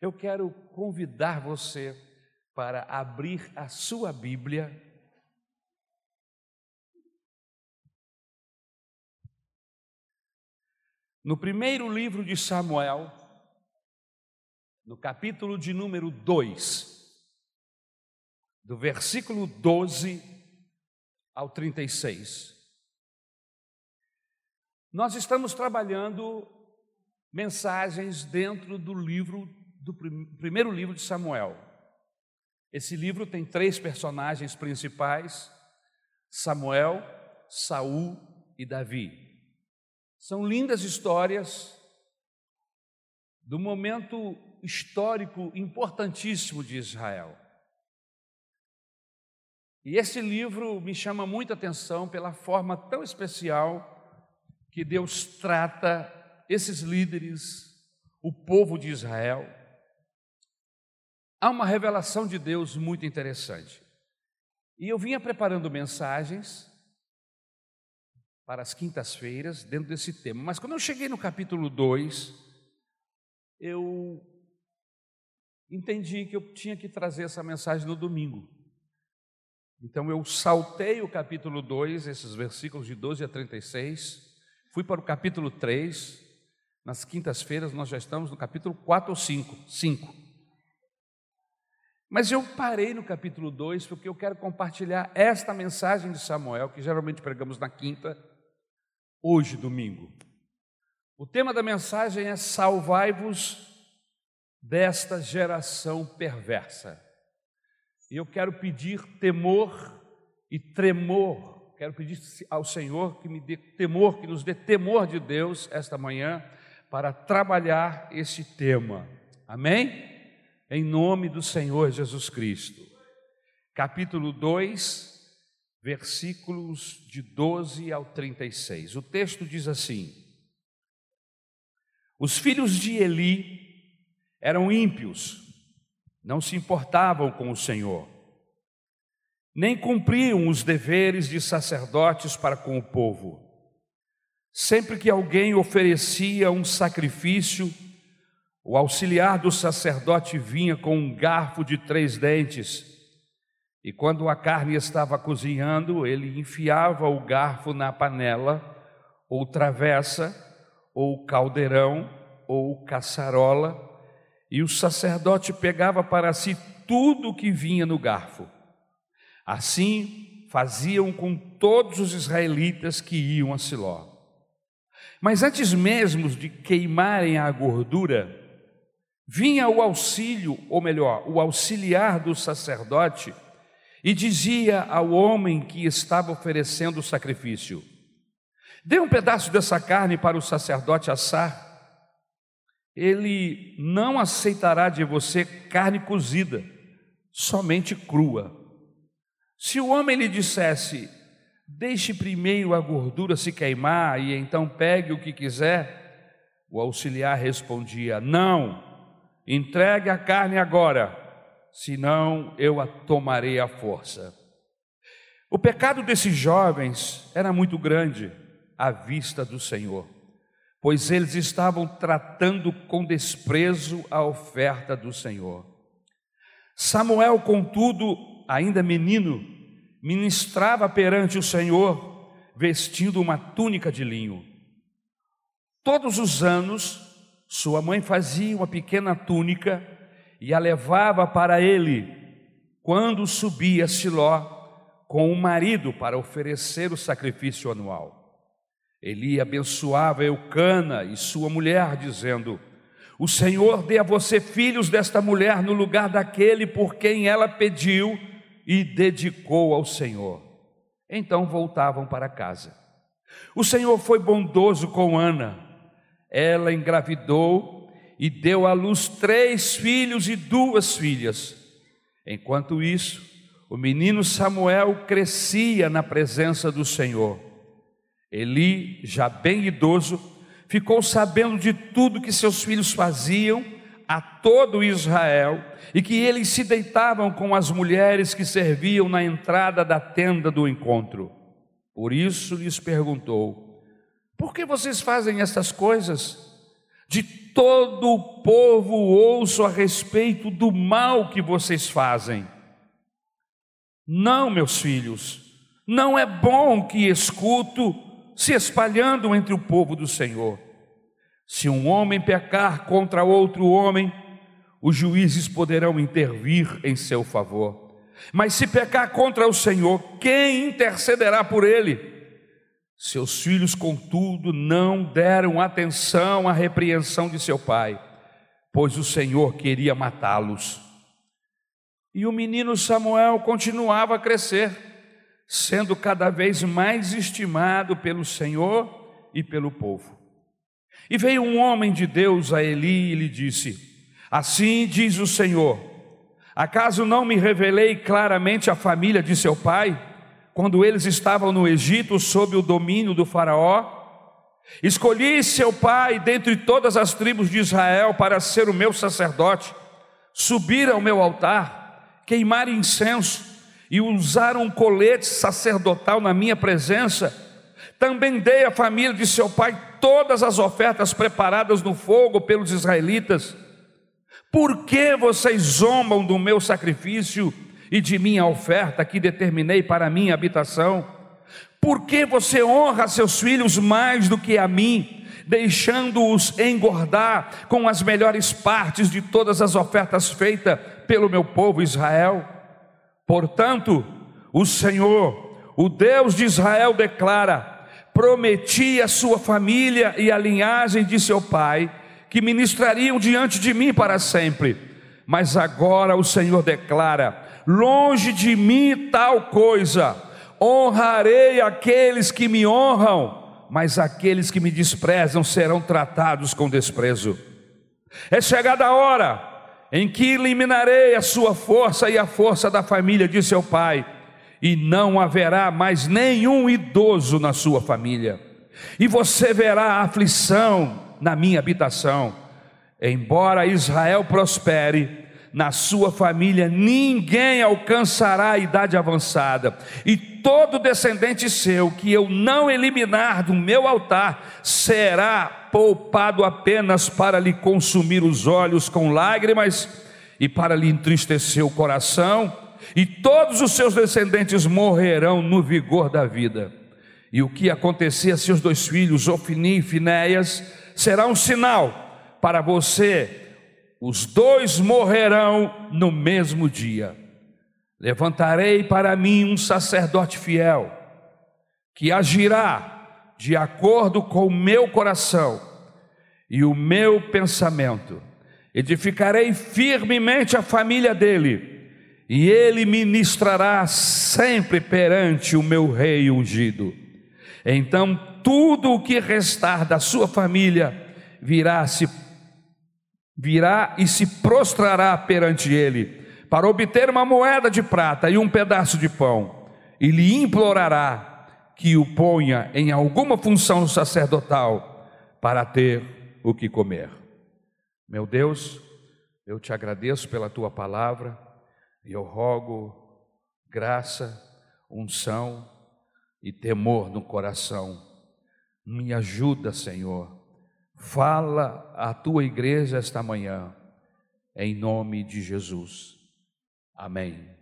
Eu quero convidar você para abrir a sua Bíblia. No primeiro livro de Samuel, no capítulo de número 2, do versículo 12 ao 36. Nós estamos trabalhando mensagens dentro do livro do primeiro livro de Samuel. Esse livro tem três personagens principais: Samuel, Saul e Davi. São lindas histórias do momento histórico importantíssimo de Israel. E esse livro me chama muita atenção pela forma tão especial que Deus trata esses líderes, o povo de Israel. Há uma revelação de Deus muito interessante. E eu vinha preparando mensagens para as quintas-feiras dentro desse tema, mas quando eu cheguei no capítulo 2, eu entendi que eu tinha que trazer essa mensagem no domingo. Então eu saltei o capítulo 2, esses versículos de 12 a 36, fui para o capítulo 3. Nas quintas-feiras nós já estamos no capítulo 4 ou 5. 5. Mas eu parei no capítulo 2 porque eu quero compartilhar esta mensagem de Samuel, que geralmente pregamos na quinta, hoje, domingo. O tema da mensagem é Salvai-vos desta geração perversa. E eu quero pedir temor e tremor, quero pedir ao Senhor que me dê temor, que nos dê temor de Deus esta manhã para trabalhar esse tema. Amém? Em nome do Senhor Jesus Cristo. Capítulo 2, versículos de 12 ao 36. O texto diz assim: Os filhos de Eli eram ímpios, não se importavam com o Senhor, nem cumpriam os deveres de sacerdotes para com o povo. Sempre que alguém oferecia um sacrifício, o auxiliar do sacerdote vinha com um garfo de três dentes, e quando a carne estava cozinhando, ele enfiava o garfo na panela, ou travessa, ou caldeirão, ou caçarola, e o sacerdote pegava para si tudo o que vinha no garfo. Assim faziam com todos os israelitas que iam a Siló. Mas antes mesmo de queimarem a gordura, vinha o auxílio, ou melhor, o auxiliar do sacerdote, e dizia ao homem que estava oferecendo o sacrifício: Dê um pedaço dessa carne para o sacerdote assar ele não aceitará de você carne cozida, somente crua. Se o homem lhe dissesse, deixe primeiro a gordura se queimar e então pegue o que quiser, o auxiliar respondia: Não, entregue a carne agora, senão eu a tomarei à força. O pecado desses jovens era muito grande à vista do Senhor pois eles estavam tratando com desprezo a oferta do Senhor. Samuel, contudo, ainda menino, ministrava perante o Senhor, vestindo uma túnica de linho. Todos os anos, sua mãe fazia uma pequena túnica e a levava para ele, quando subia Siló com o marido para oferecer o sacrifício anual. Eli abençoava Eucana e sua mulher, dizendo: O Senhor dê a você filhos desta mulher no lugar daquele por quem ela pediu e dedicou ao Senhor. Então voltavam para casa. O Senhor foi bondoso com Ana. Ela engravidou e deu à luz três filhos e duas filhas. Enquanto isso, o menino Samuel crescia na presença do Senhor. Eli, já bem idoso, ficou sabendo de tudo que seus filhos faziam a todo Israel e que eles se deitavam com as mulheres que serviam na entrada da tenda do encontro. Por isso lhes perguntou: Por que vocês fazem estas coisas? De todo o povo ouço a respeito do mal que vocês fazem. Não, meus filhos, não é bom que escuto se espalhando entre o povo do Senhor. Se um homem pecar contra outro homem, os juízes poderão intervir em seu favor. Mas se pecar contra o Senhor, quem intercederá por ele? Seus filhos, contudo, não deram atenção à repreensão de seu pai, pois o Senhor queria matá-los. E o menino Samuel continuava a crescer, sendo cada vez mais estimado pelo Senhor e pelo povo. E veio um homem de Deus a Eli e lhe disse: Assim diz o Senhor: Acaso não me revelei claramente a família de seu pai, quando eles estavam no Egito sob o domínio do Faraó? Escolhi seu pai dentre todas as tribos de Israel para ser o meu sacerdote, subir ao meu altar, queimar incenso e usar um colete sacerdotal na minha presença. Também dei à família de seu pai todas as ofertas preparadas no fogo pelos israelitas por que vocês zombam do meu sacrifício e de minha oferta que determinei para minha habitação? Por que você honra seus filhos mais do que a mim, deixando-os engordar com as melhores partes de todas as ofertas feitas pelo meu povo Israel? Portanto, o Senhor, o Deus de Israel, declara: prometi a sua família e a linhagem de seu pai que ministrariam diante de mim para sempre. Mas agora o Senhor declara: longe de mim tal coisa, honrarei aqueles que me honram, mas aqueles que me desprezam serão tratados com desprezo. É chegada a hora em que eliminarei a sua força e a força da família de seu pai, e não haverá mais nenhum idoso na sua família, e você verá aflição na minha habitação. Embora Israel prospere, na sua família ninguém alcançará a idade avançada, e todo descendente seu que eu não eliminar do meu altar será poupado apenas para lhe consumir os olhos com lágrimas e para lhe entristecer o coração, e todos os seus descendentes morrerão no vigor da vida. E o que acontecia a seus dois filhos, Ofni e Finéias, será um sinal para você. Os dois morrerão no mesmo dia. Levantarei para mim um sacerdote fiel, que agirá de acordo com o meu coração e o meu pensamento. Edificarei firmemente a família dele, e ele ministrará sempre perante o meu rei ungido. Então tudo o que restar da sua família virá se virá e se prostrará perante ele para obter uma moeda de prata e um pedaço de pão e lhe implorará que o ponha em alguma função sacerdotal para ter o que comer. Meu Deus, eu te agradeço pela tua palavra e eu rogo graça, unção e temor no coração me ajuda, Senhor. Fala à tua igreja esta manhã, em nome de Jesus. Amém.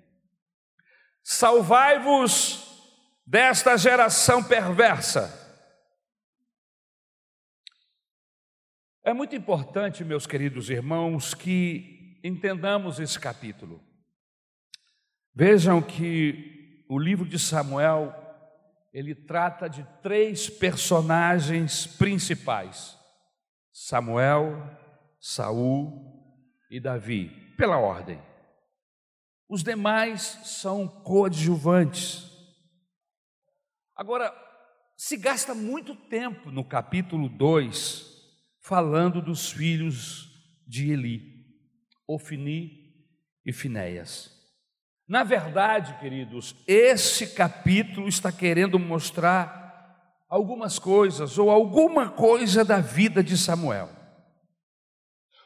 Salvai-vos desta geração perversa. É muito importante, meus queridos irmãos, que entendamos esse capítulo. Vejam que o livro de Samuel ele trata de três personagens principais: Samuel, Saul e Davi, pela ordem. Os demais são coadjuvantes. Agora, se gasta muito tempo no capítulo 2 falando dos filhos de Eli, Ofni e Finéias. Na verdade, queridos, esse capítulo está querendo mostrar algumas coisas, ou alguma coisa da vida de Samuel.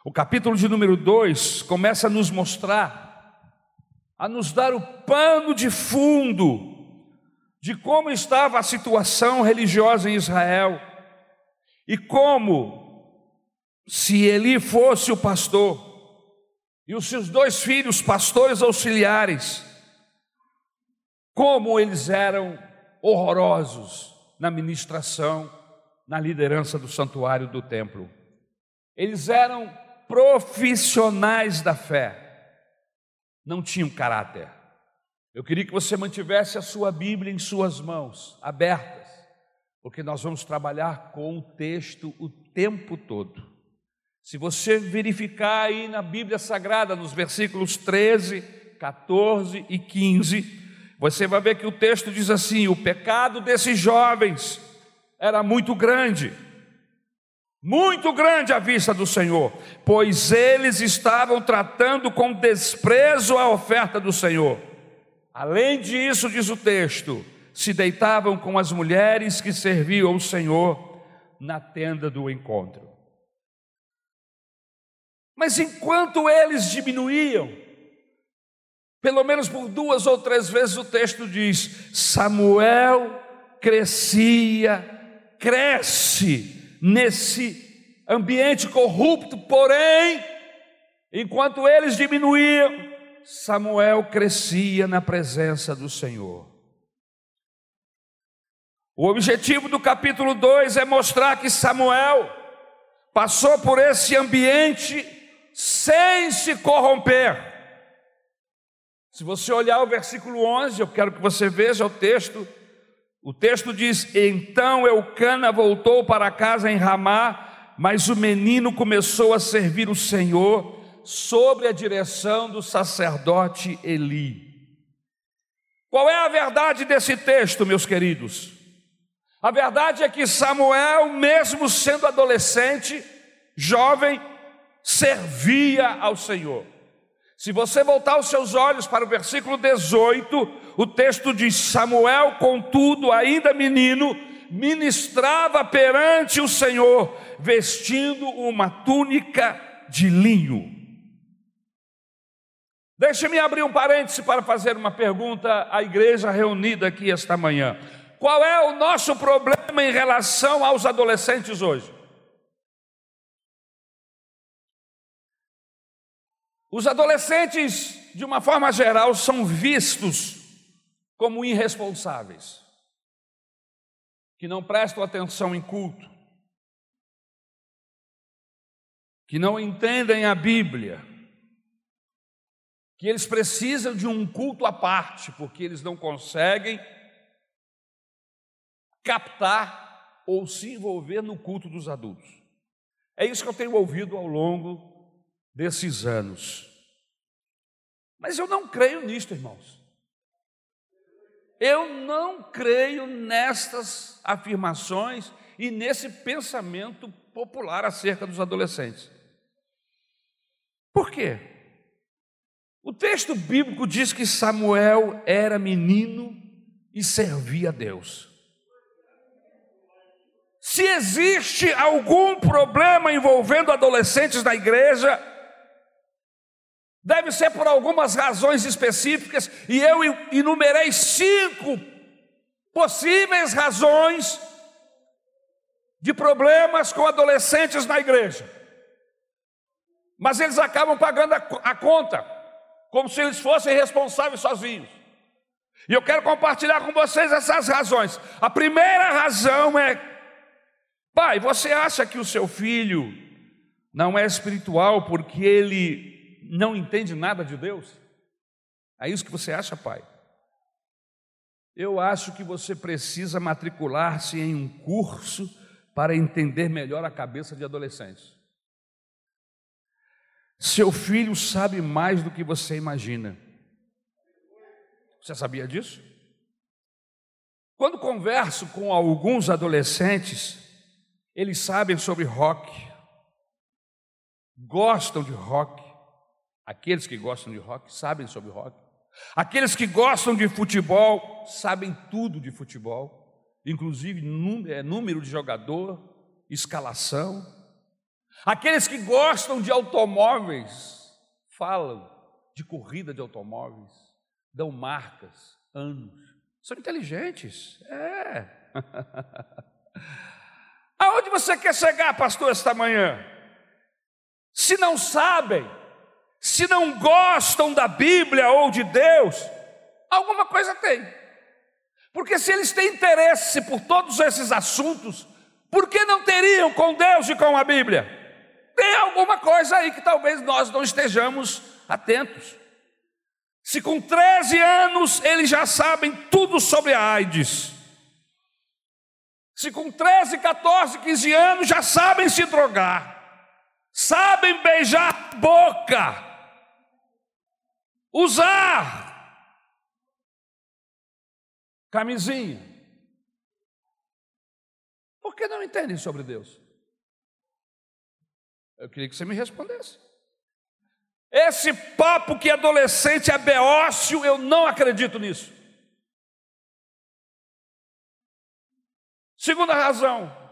O capítulo de número 2 começa a nos mostrar, a nos dar o pano de fundo de como estava a situação religiosa em Israel e como se Eli fosse o pastor e os seus dois filhos pastores auxiliares, como eles eram horrorosos na ministração, na liderança do santuário do templo. Eles eram profissionais da fé, não tinham caráter. Eu queria que você mantivesse a sua Bíblia em suas mãos, abertas, porque nós vamos trabalhar com o texto o tempo todo. Se você verificar aí na Bíblia Sagrada, nos versículos 13, 14 e 15, você vai ver que o texto diz assim: o pecado desses jovens era muito grande, muito grande à vista do Senhor, pois eles estavam tratando com desprezo a oferta do Senhor. Além disso, diz o texto, se deitavam com as mulheres que serviam o Senhor na tenda do encontro. Mas enquanto eles diminuíam, pelo menos por duas ou três vezes o texto diz: Samuel crescia, cresce nesse ambiente corrupto, porém, enquanto eles diminuíam, Samuel crescia na presença do Senhor. O objetivo do capítulo 2 é mostrar que Samuel passou por esse ambiente sem se corromper. Se você olhar o versículo 11, eu quero que você veja o texto. O texto diz: Então Eucana voltou para casa em Ramá, mas o menino começou a servir o Senhor sob a direção do sacerdote Eli. Qual é a verdade desse texto, meus queridos? A verdade é que Samuel, mesmo sendo adolescente, jovem, servia ao Senhor. Se você voltar os seus olhos para o versículo 18, o texto diz: Samuel, contudo, ainda menino, ministrava perante o Senhor, vestindo uma túnica de linho. Deixe-me abrir um parêntese para fazer uma pergunta à igreja reunida aqui esta manhã. Qual é o nosso problema em relação aos adolescentes hoje? Os adolescentes, de uma forma geral, são vistos como irresponsáveis, que não prestam atenção em culto, que não entendem a Bíblia, que eles precisam de um culto à parte, porque eles não conseguem captar ou se envolver no culto dos adultos. É isso que eu tenho ouvido ao longo desses anos. Mas eu não creio nisto, irmãos. Eu não creio nestas afirmações e nesse pensamento popular acerca dos adolescentes. Por quê? O texto bíblico diz que Samuel era menino e servia a Deus. Se existe algum problema envolvendo adolescentes na igreja, Deve ser por algumas razões específicas, e eu enumerei cinco possíveis razões de problemas com adolescentes na igreja. Mas eles acabam pagando a, conta, como se eles fossem responsáveis sozinhos. E eu quero compartilhar com vocês essas razões. A primeira razão é: pai, você acha que o seu filho não é espiritual porque ele não entende nada de Deus? É isso que você acha, pai? Eu acho que você precisa matricular-se em um curso para entender melhor a cabeça de adolescentes. Seu filho sabe mais do que você imagina. Você sabia disso? Quando converso com alguns adolescentes, eles sabem sobre rock, gostam de rock, Aqueles que gostam de rock sabem sobre rock. Aqueles que gostam de futebol sabem tudo de futebol, inclusive é, número de jogador, escalação. Aqueles que gostam de automóveis falam de corrida de automóveis, dão marcas, anos. São inteligentes. É. Aonde você quer chegar, pastor, esta manhã? se não sabem, se não gostam da Bíblia ou de Deus, alguma coisa tem. Porque se eles têm interesse por todos esses assuntos, por que não teriam com Deus e com a Bíblia? Tem alguma coisa aí que talvez nós não estejamos atentos. Se com 13 anos eles já sabem tudo sobre a AIDS, se com 13, 14, 15 anos já sabem se drogar, sabem beijar boca, usar camisinha, por que não entendem sobre Deus? Eu queria que você me respondesse. Esse papo que adolescente é beócio, eu não acredito nisso. Segunda razão.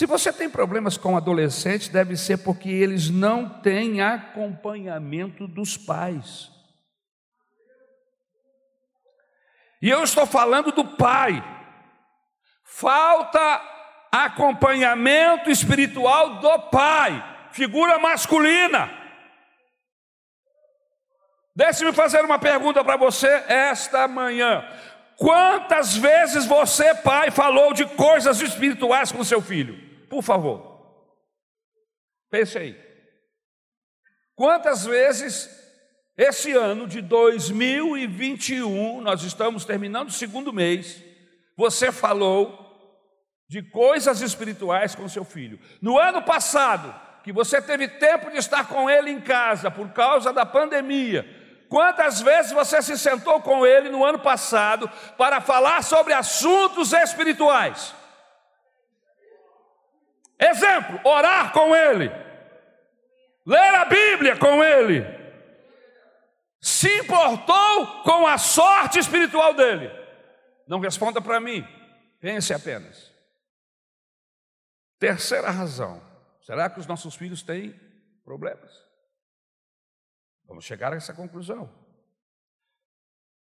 Se você tem problemas com adolescentes, deve ser porque eles não têm acompanhamento dos pais. E eu estou falando do pai. Falta acompanhamento espiritual do pai figura masculina. Deixe-me fazer uma pergunta para você esta manhã. Quantas vezes você, pai, falou de coisas espirituais com seu filho? Por favor. Pense aí. Quantas vezes esse ano de 2021, nós estamos terminando o segundo mês, você falou de coisas espirituais com seu filho? No ano passado, que você teve tempo de estar com ele em casa por causa da pandemia. Quantas vezes você se sentou com ele no ano passado para falar sobre assuntos espirituais? Exemplo, orar com ele, ler a Bíblia com ele, se importou com a sorte espiritual dele. Não responda para mim, pense apenas. Terceira razão, Será que os nossos filhos têm problemas? Vamos chegar a essa conclusão.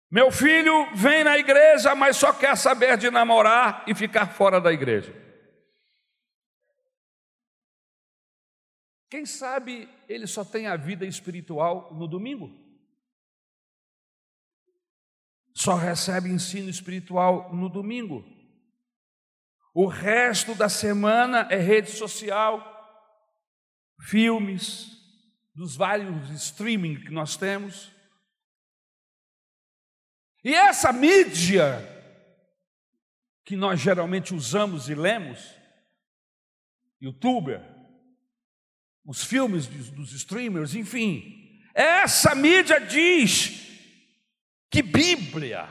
Meu filho vem na igreja, mas só quer saber de namorar e ficar fora da igreja. Quem sabe ele só tem a vida espiritual no domingo? Só recebe ensino espiritual no domingo. O resto da semana é rede social, filmes, dos vários streaming que nós temos. E essa mídia que nós geralmente usamos e lemos, youtuber, os filmes dos streamers, enfim, essa mídia diz que Bíblia,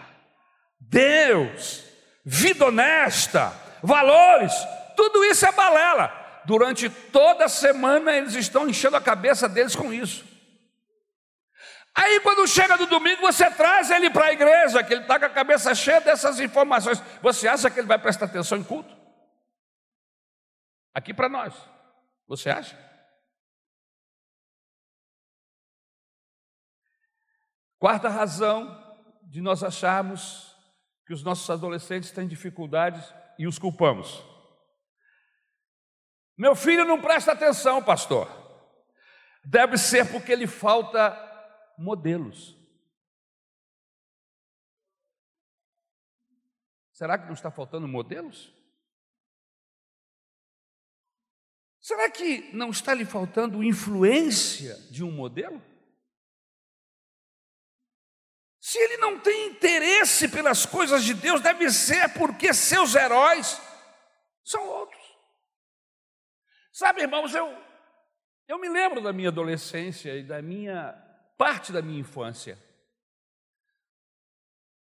Deus, vida honesta, valores, tudo isso é balela durante toda a semana eles estão enchendo a cabeça deles com isso. Aí quando chega no domingo, você traz ele para a igreja, que ele está com a cabeça cheia dessas informações. Você acha que ele vai prestar atenção em culto? Aqui para nós. Você acha? Quarta razão de nós acharmos que os nossos adolescentes têm dificuldades e os culpamos. Meu filho não presta atenção, pastor. Deve ser porque lhe falta modelos. Será que não está faltando modelos? Será que não está lhe faltando influência de um modelo? Se ele não tem interesse pelas coisas de Deus, deve ser porque seus heróis são outros. Sabe, irmãos, eu, eu me lembro da minha adolescência e da minha parte da minha infância.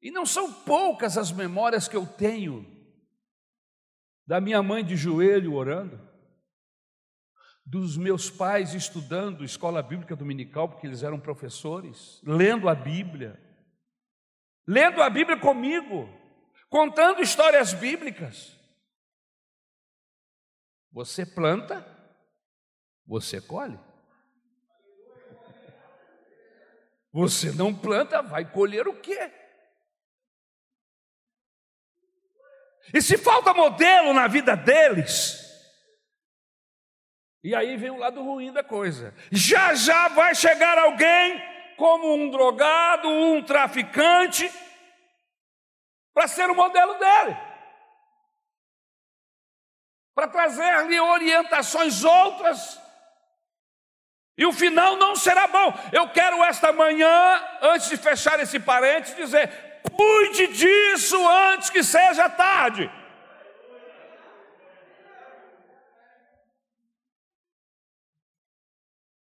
E não são poucas as memórias que eu tenho da minha mãe de joelho orando, dos meus pais estudando escola bíblica dominical, porque eles eram professores, lendo a Bíblia, lendo a Bíblia comigo, contando histórias bíblicas. Você planta, você colhe. Você não planta, vai colher o quê? E se falta modelo na vida deles, E aí vem o lado ruim da coisa. Já já vai chegar alguém como um drogado, um traficante, para ser o modelo dele. Para trazer-lhe orientações outras. E o final não será bom. Eu quero esta manhã, antes de fechar esse parênteses, dizer: cuide disso antes que seja tarde.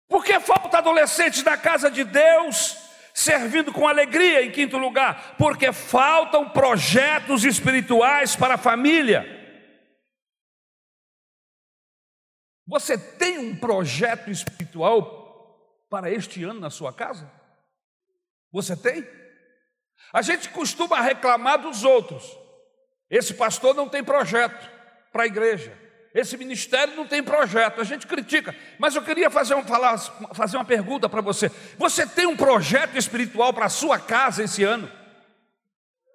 Porque falta adolescentes da casa de Deus servindo com alegria, em quinto lugar, porque faltam projetos espirituais para a família. Você tem um projeto espiritual para este ano na sua casa? Você tem? A gente costuma reclamar dos outros. Esse pastor não tem projeto para a igreja. Esse ministério não tem projeto, a gente critica. Mas eu queria fazer, um, falar, fazer uma pergunta para você. Você tem um projeto espiritual para a sua casa esse ano?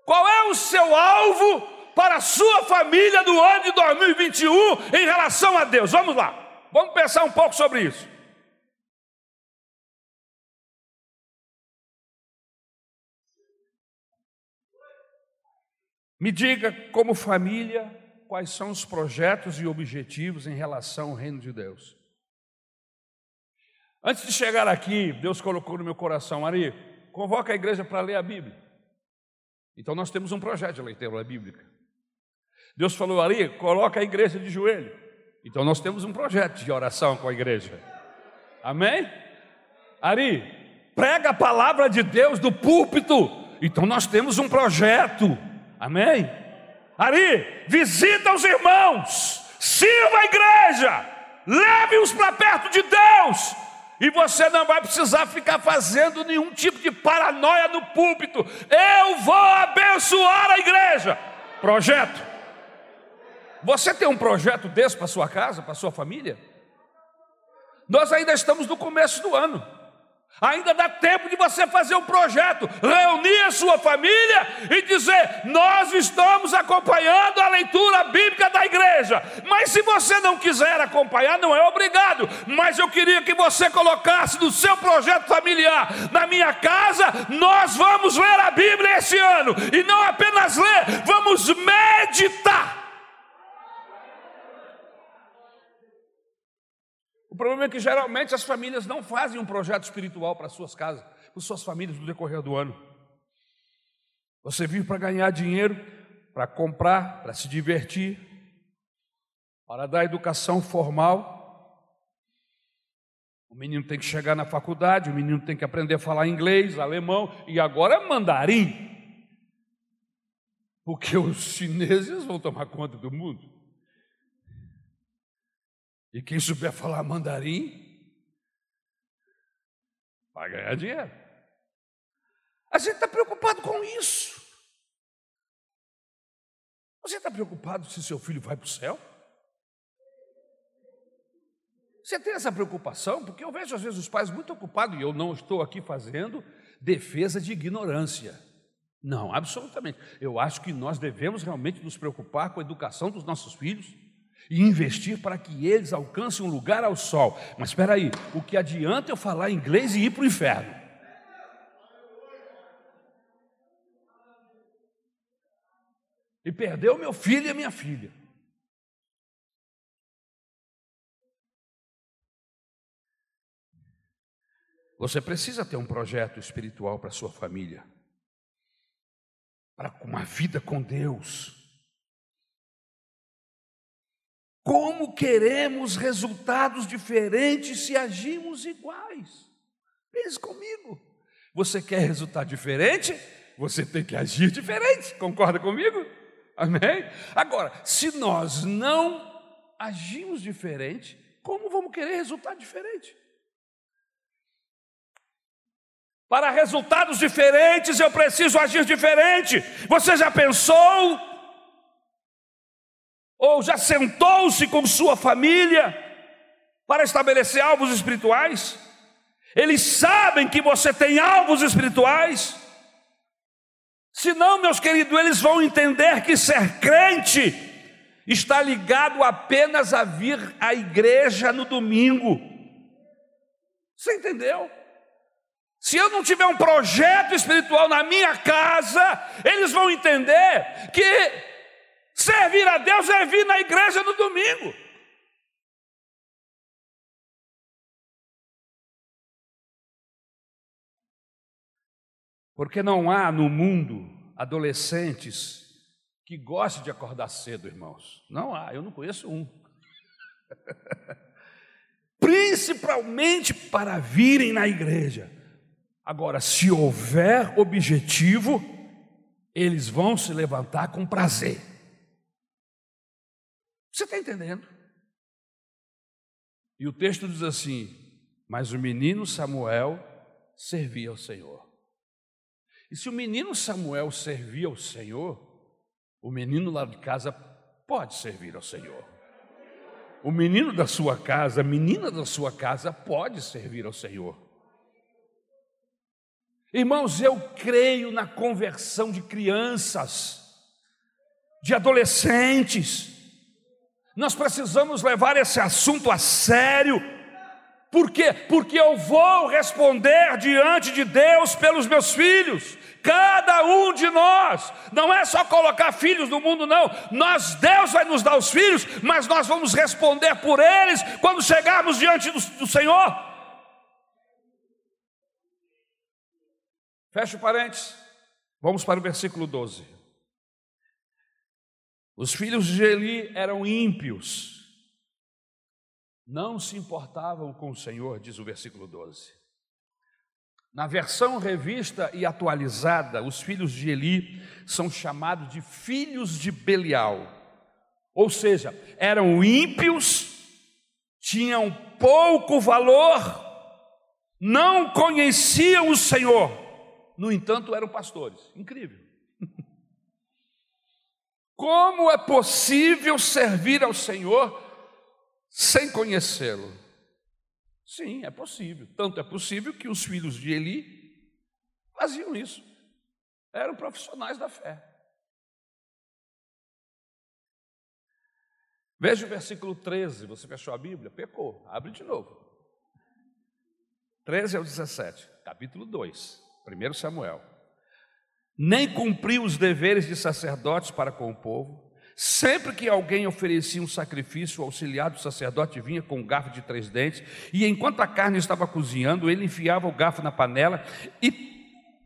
Qual é o seu alvo para a sua família no ano de 2021 em relação a Deus? Vamos lá, vamos pensar um pouco sobre isso. Me diga, como família, quais são os projetos e objetivos em relação ao reino de Deus. Antes de chegar aqui, Deus colocou no meu coração, Ari, convoca a igreja para ler a Bíblia. Então nós temos um projeto de leitura bíblica. Deus falou, Ari, coloca a igreja de joelho. Então nós temos um projeto de oração com a igreja. Amém? Ari, prega a palavra de Deus do púlpito. Então nós temos um projeto. Amém? Ari, visita os irmãos, sirva a igreja, leve-os para perto de Deus, e você não vai precisar ficar fazendo nenhum tipo de paranoia no púlpito. Eu vou abençoar a igreja. Projeto. Você tem um projeto desse para sua casa, para sua família? Nós ainda estamos no começo do ano. Ainda dá tempo de você fazer um projeto, reunir a sua família e dizer: Nós estamos acompanhando a leitura bíblica da igreja. Mas se você não quiser acompanhar, não é obrigado. Mas eu queria que você colocasse no seu projeto familiar: Na minha casa, nós vamos ler a Bíblia esse ano. E não apenas ler, vamos meditar. Problema é que geralmente as famílias não fazem um projeto espiritual para suas casas, para suas famílias no decorrer do ano. Você vive para ganhar dinheiro, para comprar, para se divertir, para dar educação formal. O menino tem que chegar na faculdade, o menino tem que aprender a falar inglês, alemão e agora mandarim. Porque os chineses vão tomar conta do mundo. E quem souber falar mandarim vai ganhar dinheiro. A gente está preocupado com isso. Você está preocupado se seu filho vai para o céu? Você tem essa preocupação? Porque eu vejo às vezes os pais muito ocupados, e eu não estou aqui fazendo defesa de ignorância. Não, absolutamente. Eu acho que nós devemos realmente nos preocupar com a educação dos nossos filhos e investir para que eles alcancem um lugar ao sol. Mas espera aí, o que adianta eu falar inglês e ir para o inferno? E perder o meu filho e a minha filha. Você precisa ter um projeto espiritual para sua família, para uma vida com Deus. Como queremos resultados diferentes se agimos iguais? Pense comigo. Você quer resultado diferente? Você tem que agir diferente. Concorda comigo? Amém? Agora, se nós não agimos diferente, como vamos querer resultado diferente? Para resultados diferentes, eu preciso agir diferente. Você já pensou ou já sentou-se com sua família para estabelecer alvos espirituais? Eles sabem que você tem alvos espirituais? Se não, meus queridos, eles vão entender que ser crente está ligado apenas a vir à igreja no domingo. Você entendeu? Se eu não tiver um projeto espiritual na minha casa, eles vão entender que servir a Deus é vir na igreja no domingo. Porque não há no mundo adolescentes que gostem de acordar cedo, irmãos. Não há, eu não conheço um. Principalmente para virem na igreja. Agora, se houver objetivo, eles vão se levantar com prazer. Você está entendendo? E o texto diz assim: Mas o menino Samuel servia ao Senhor. E se o menino Samuel servia ao Senhor, o menino lá de casa pode servir ao Senhor. O menino da sua casa, a menina da sua casa pode servir ao Senhor. Irmãos, eu creio na conversão de crianças, de adolescentes. Nós precisamos levar esse assunto a sério. Por quê? Porque eu vou responder diante de Deus pelos meus filhos. Cada um de nós, não é só colocar filhos no mundo, não. Nós, Deus vai nos dar os filhos, mas nós vamos responder por eles quando chegarmos diante do, do Senhor. Fecha o parênteses. Vamos para o versículo 12. Os filhos de Eli eram ímpios, não se importavam com o Senhor, diz o versículo 12. Na versão revista e atualizada, os filhos de Eli são chamados de filhos de Belial. Ou seja, eram ímpios, tinham pouco valor, não conheciam o Senhor, no entanto eram pastores. Incrível. Como é possível servir ao Senhor sem conhecê-lo? Sim, é possível. Tanto é possível que os filhos de Eli faziam isso. Eram profissionais da fé. Veja o versículo 13. Você fechou a Bíblia? Pecou. Abre de novo. 13 ao 17, capítulo 2, 1 Samuel. Nem cumpriu os deveres de sacerdotes para com o povo, Sempre que alguém oferecia um sacrifício, o auxiliar do sacerdote vinha com um garfo de três dentes, e enquanto a carne estava cozinhando, ele enfiava o garfo na panela e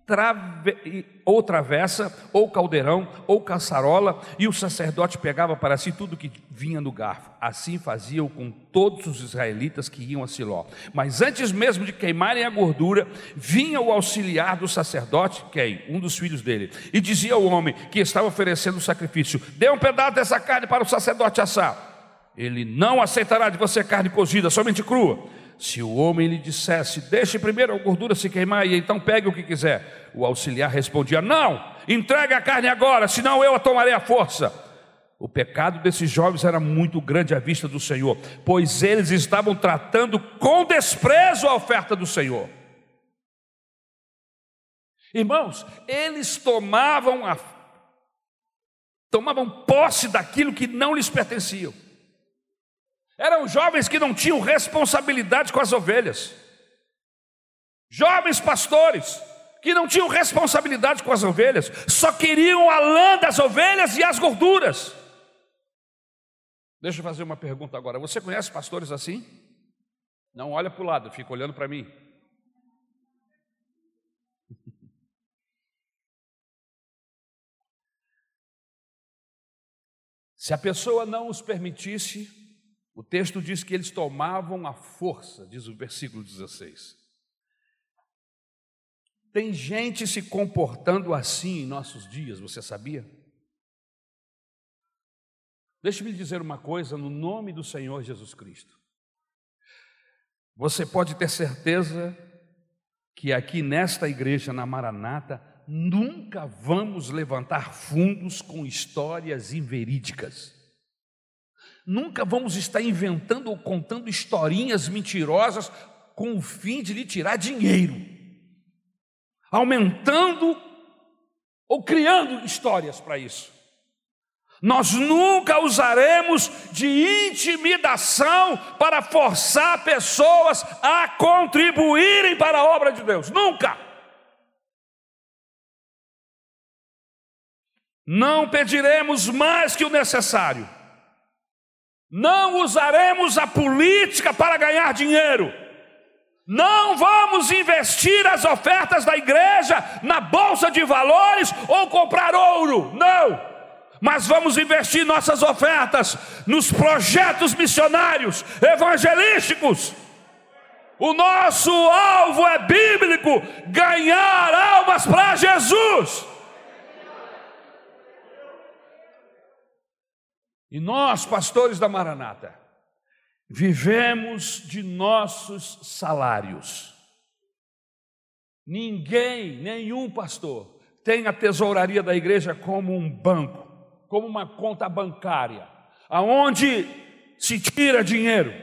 trave, ou travessa, ou caldeirão, ou caçarola, e o sacerdote pegava para si tudo que vinha no garfo. Assim faziam com todos os israelitas que iam a Siló. Mas antes mesmo de queimarem a gordura, vinha o auxiliar do sacerdote, quem? Um dos filhos dele, e dizia ao homem que estava oferecendo o sacrifício: Dê um pedaço dessa carne para o sacerdote assar. Ele não aceitará de você carne cozida, somente crua se o homem lhe dissesse, deixe primeiro a gordura se queimar e então pegue o que quiser, o auxiliar respondia: Não, entregue a carne agora, senão eu a tomarei à força. O pecado desses jovens era muito grande à vista do Senhor, pois eles estavam tratando com desprezo a oferta do Senhor. Irmãos, eles tomavam a tomavam posse daquilo que não lhes pertenciam. Eram jovens que não tinham responsabilidade com as ovelhas. Jovens pastores que não tinham responsabilidade com as ovelhas, só queriam a lã das ovelhas e as gorduras. Deixa eu fazer uma pergunta agora. Você conhece pastores assim? Não olha para o lado, fica olhando para mim. Se a pessoa não os permitisse, o texto diz que eles tomavam a força, diz o versículo 16. Tem gente se comportando assim em nossos dias, você sabia? Deixe-me dizer uma coisa no nome do Senhor Jesus Cristo. Você pode ter certeza que aqui nesta igreja, na Maranata, nunca vamos levantar fundos com histórias inverídicas. Nunca vamos estar inventando ou contando historinhas mentirosas com o fim de lhe tirar dinheiro, aumentando ou criando histórias para isso. Nós nunca usaremos de intimidação para forçar pessoas a contribuírem para a obra de Deus. Nunca. Não pediremos mais que o necessário. Não usaremos a política para ganhar dinheiro. Não vamos investir as ofertas da igreja na bolsa de valores ou comprar ouro. Não mas vamos investir nossas ofertas nos projetos missionários, evangelísticos. O nosso alvo é bíblico: ganhar almas para Jesus. E nós, pastores da Maranata, vivemos de nossos salários. Ninguém, nenhum pastor, tem a tesouraria da igreja como um banco como uma conta bancária, aonde se tira dinheiro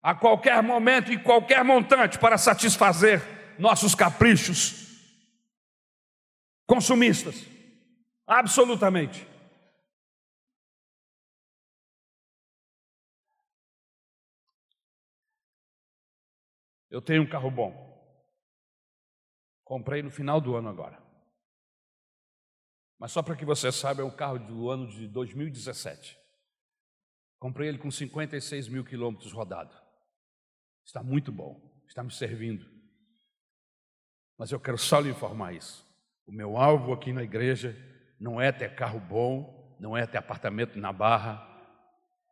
a qualquer momento e qualquer montante para satisfazer nossos caprichos consumistas. Absolutamente. Eu tenho um carro bom. Comprei no final do ano agora. Mas só para que você saiba, é o carro do ano de 2017. Comprei ele com 56 mil quilômetros rodado. Está muito bom, está me servindo. Mas eu quero só lhe informar isso. O meu alvo aqui na igreja não é ter carro bom, não é ter apartamento na barra.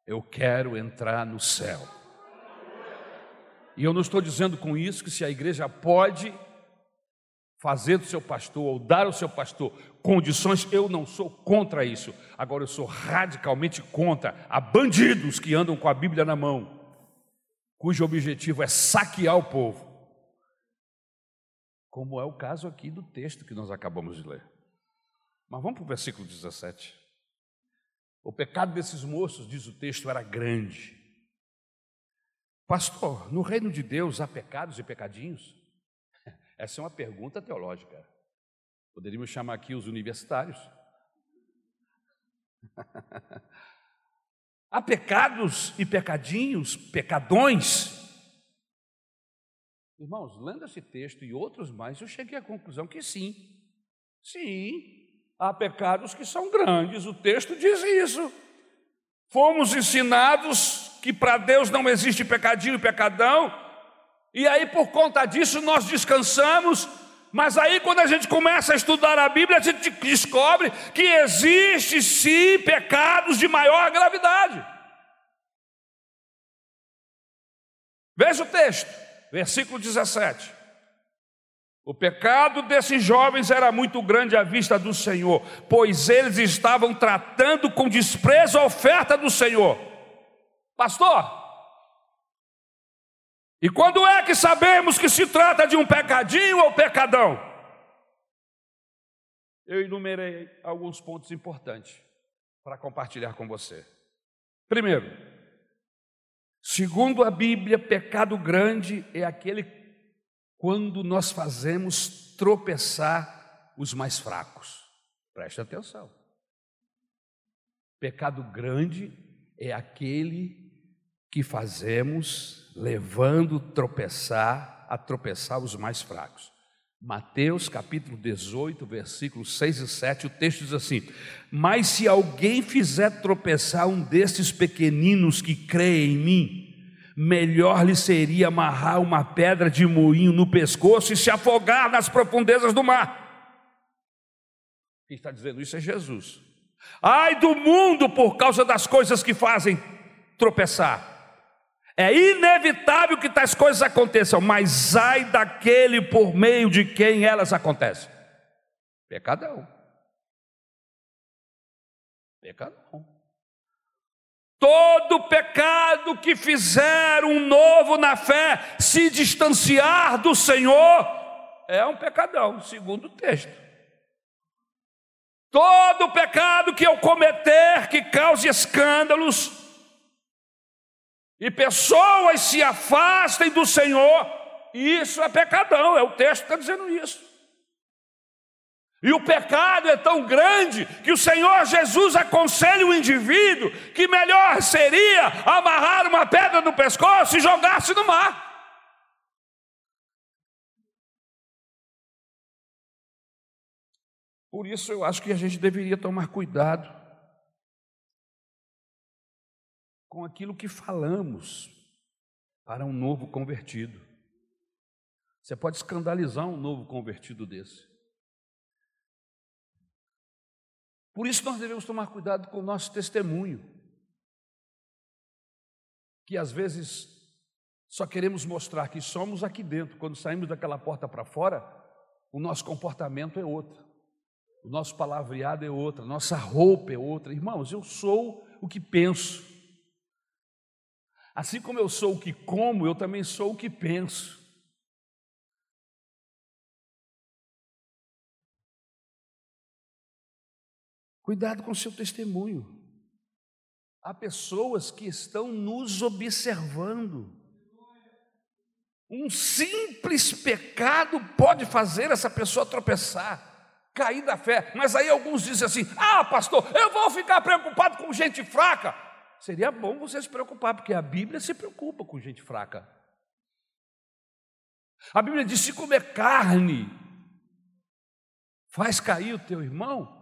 Eu quero entrar no céu. E eu não estou dizendo com isso que se a igreja pode fazer do seu pastor ou dar ao seu pastor condições, eu não sou contra isso. Agora eu sou radicalmente contra a bandidos que andam com a Bíblia na mão, cujo objetivo é saquear o povo. Como é o caso aqui do texto que nós acabamos de ler. Mas vamos para o versículo 17. O pecado desses moços, diz o texto, era grande. Pastor, no reino de Deus há pecados e pecadinhos? Essa é uma pergunta teológica. Poderíamos chamar aqui os universitários. Há pecados e pecadinhos, pecadões. Irmãos, lendo esse texto e outros mais, eu cheguei à conclusão que sim. Sim, há pecados que são grandes, o texto diz isso. Fomos ensinados que para Deus não existe pecadinho e pecadão, e aí, por conta disso, nós descansamos. Mas aí, quando a gente começa a estudar a Bíblia, a gente descobre que existe sim pecados de maior gravidade. Veja o texto, versículo 17. O pecado desses jovens era muito grande à vista do Senhor, pois eles estavam tratando com desprezo a oferta do Senhor. Pastor, e quando é que sabemos que se trata de um pecadinho ou pecadão? Eu enumerei alguns pontos importantes para compartilhar com você. Primeiro, segundo a Bíblia, pecado grande é aquele quando nós fazemos tropeçar os mais fracos. Preste atenção. Pecado grande é aquele que fazemos levando tropeçar a tropeçar os mais fracos. Mateus capítulo 18, versículos 6 e 7, o texto diz assim: Mas se alguém fizer tropeçar um destes pequeninos que creem em mim, melhor lhe seria amarrar uma pedra de moinho no pescoço e se afogar nas profundezas do mar. Quem está dizendo isso é Jesus. Ai do mundo por causa das coisas que fazem tropeçar. É inevitável que tais coisas aconteçam, mas ai daquele por meio de quem elas acontecem. Pecadão. Pecadão. Todo pecado que fizer um novo na fé se distanciar do Senhor é um pecadão, segundo o texto. Todo pecado que eu cometer que cause escândalos, e pessoas se afastem do Senhor, isso é pecadão, é o texto que está dizendo isso. E o pecado é tão grande que o Senhor Jesus aconselha o indivíduo que melhor seria amarrar uma pedra no pescoço e jogar-se no mar. Por isso eu acho que a gente deveria tomar cuidado com aquilo que falamos para um novo convertido. Você pode escandalizar um novo convertido desse. Por isso nós devemos tomar cuidado com o nosso testemunho. Que às vezes só queremos mostrar que somos aqui dentro, quando saímos daquela porta para fora, o nosso comportamento é outro, o nosso palavreado é outro, a nossa roupa é outra. Irmãos, eu sou o que penso. Assim como eu sou o que como, eu também sou o que penso. Cuidado com o seu testemunho. Há pessoas que estão nos observando. Um simples pecado pode fazer essa pessoa tropeçar, cair da fé. Mas aí alguns dizem assim: ah, pastor, eu vou ficar preocupado com gente fraca. Seria bom você se preocupar, porque a Bíblia se preocupa com gente fraca. A Bíblia diz: se comer carne faz cair o teu irmão,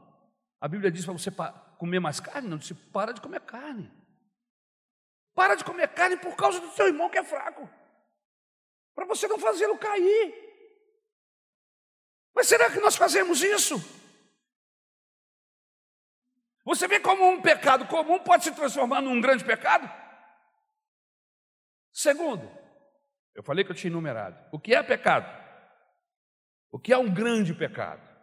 a Bíblia diz para você comer mais carne? Não, disse para de comer carne. Para de comer carne por causa do seu irmão que é fraco. Para você não fazê-lo cair. Mas será que nós fazemos isso? Você vê como um pecado comum pode se transformar num grande pecado? Segundo, eu falei que eu tinha enumerado. O que é pecado? O que é um grande pecado?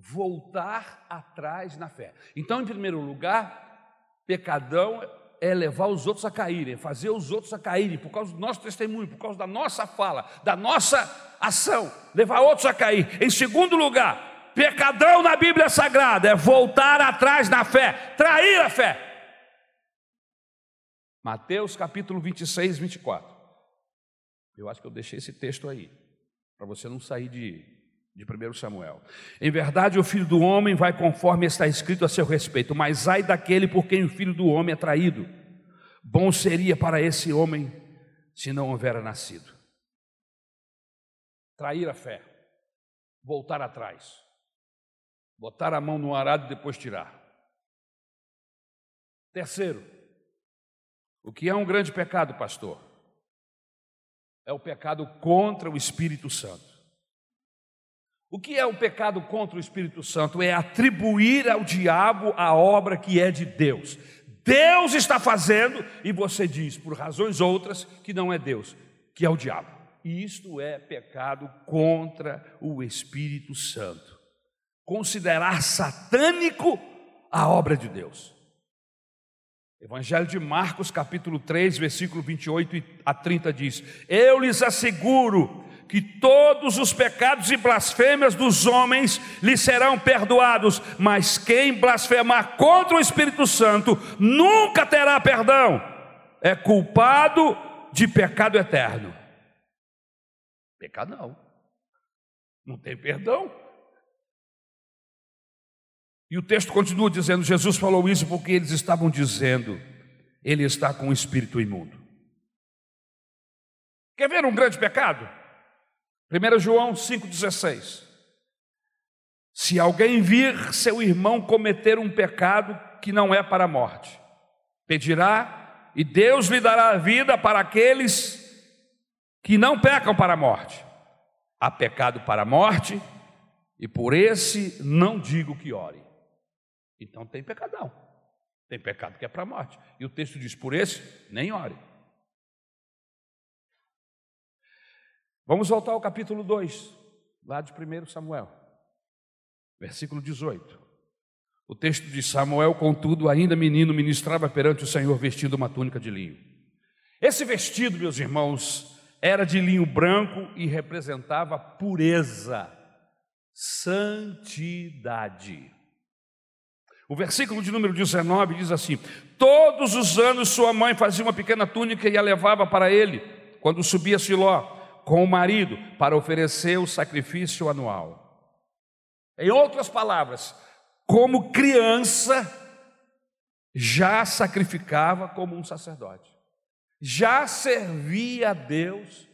voltar atrás na fé. Então, em primeiro lugar, pecadão é levar os outros a caírem, fazer os outros a caírem, por causa do nosso testemunho, por causa da nossa fala, da nossa ação, levar outros a cair. Em segundo lugar, pecadão na Bíblia Sagrada é voltar atrás na fé, trair a fé. Mateus capítulo 26, 24. Eu acho que eu deixei esse texto aí, para você não sair de de 1 Samuel. Em verdade, o filho do homem vai conforme está escrito a seu respeito, mas ai daquele por quem o filho do homem é traído. Bom seria para esse homem se não houvera nascido. Trair a fé, voltar atrás, botar a mão no arado e depois tirar. Terceiro, o que é um grande pecado, pastor? É o pecado contra o Espírito Santo. O que é o pecado contra o Espírito Santo? É atribuir ao diabo a obra que é de Deus. Deus está fazendo e você diz, por razões outras, que não é Deus, que é o diabo. Isto é pecado contra o Espírito Santo. Considerar satânico a obra de Deus. Evangelho de Marcos, capítulo 3, versículo 28 a 30 diz: Eu lhes asseguro que todos os pecados e blasfêmias dos homens lhe serão perdoados, mas quem blasfemar contra o Espírito Santo nunca terá perdão, é culpado de pecado eterno. Pecado não, não tem perdão. E o texto continua dizendo: Jesus falou isso porque eles estavam dizendo, ele está com o espírito imundo. Quer ver um grande pecado? 1 João 5,16. Se alguém vir seu irmão cometer um pecado que não é para a morte, pedirá e Deus lhe dará a vida para aqueles que não pecam para a morte. Há pecado para a morte, e por esse não digo que ore. Então tem pecadão, tem pecado que é para a morte. E o texto diz: por esse, nem ore. Vamos voltar ao capítulo 2, lá de 1 Samuel, versículo 18. O texto de Samuel, contudo, ainda menino, ministrava perante o Senhor vestido uma túnica de linho. Esse vestido, meus irmãos, era de linho branco e representava pureza, santidade. O versículo de número 19 diz assim: Todos os anos sua mãe fazia uma pequena túnica e a levava para ele, quando subia Siló com o marido para oferecer o sacrifício anual. Em outras palavras, como criança, já sacrificava como um sacerdote, já servia a Deus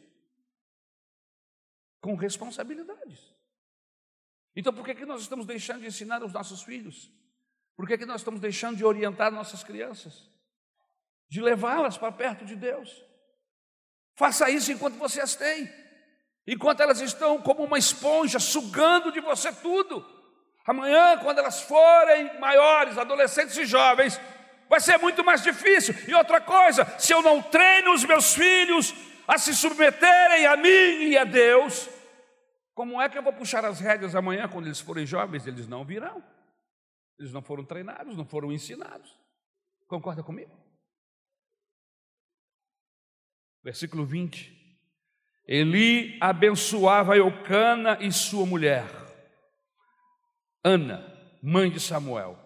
com responsabilidades. Então, por que, que nós estamos deixando de ensinar os nossos filhos? Por que, que nós estamos deixando de orientar nossas crianças? De levá-las para perto de Deus? Faça isso enquanto você as tem, enquanto elas estão como uma esponja sugando de você tudo. Amanhã, quando elas forem maiores, adolescentes e jovens, vai ser muito mais difícil. E outra coisa, se eu não treino os meus filhos a se submeterem a mim e a Deus, como é que eu vou puxar as rédeas amanhã quando eles forem jovens? Eles não virão. Eles não foram treinados, não foram ensinados. Concorda comigo? Versículo 20. Eli abençoava Eucana e sua mulher, Ana, mãe de Samuel,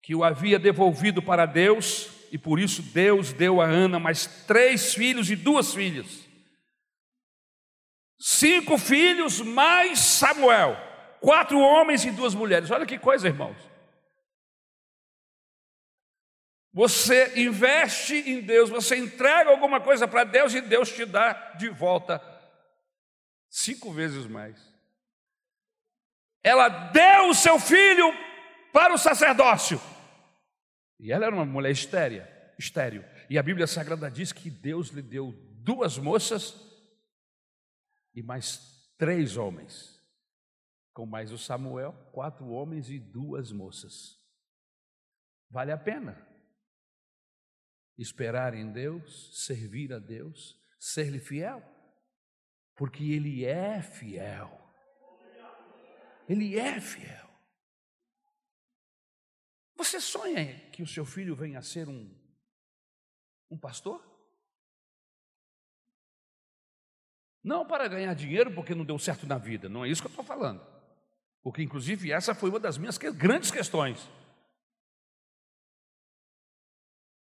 que o havia devolvido para Deus, e por isso Deus deu a Ana mais três filhos e duas filhas. Cinco filhos mais Samuel, quatro homens e duas mulheres. Olha que coisa, irmãos. Você investe em Deus, você entrega alguma coisa para Deus e Deus te dá de volta cinco vezes mais. Ela deu o seu filho para o sacerdócio. E ela era uma mulher estéreo, estéreo. E a Bíblia Sagrada diz que Deus lhe deu duas moças e mais três homens. Com mais o Samuel, quatro homens e duas moças. Vale a pena esperar em Deus, servir a Deus, ser-lhe fiel, porque Ele é fiel. Ele é fiel. Você sonha que o seu filho venha a ser um, um pastor? Não para ganhar dinheiro porque não deu certo na vida, não é isso que eu estou falando. Porque, inclusive, essa foi uma das minhas grandes questões.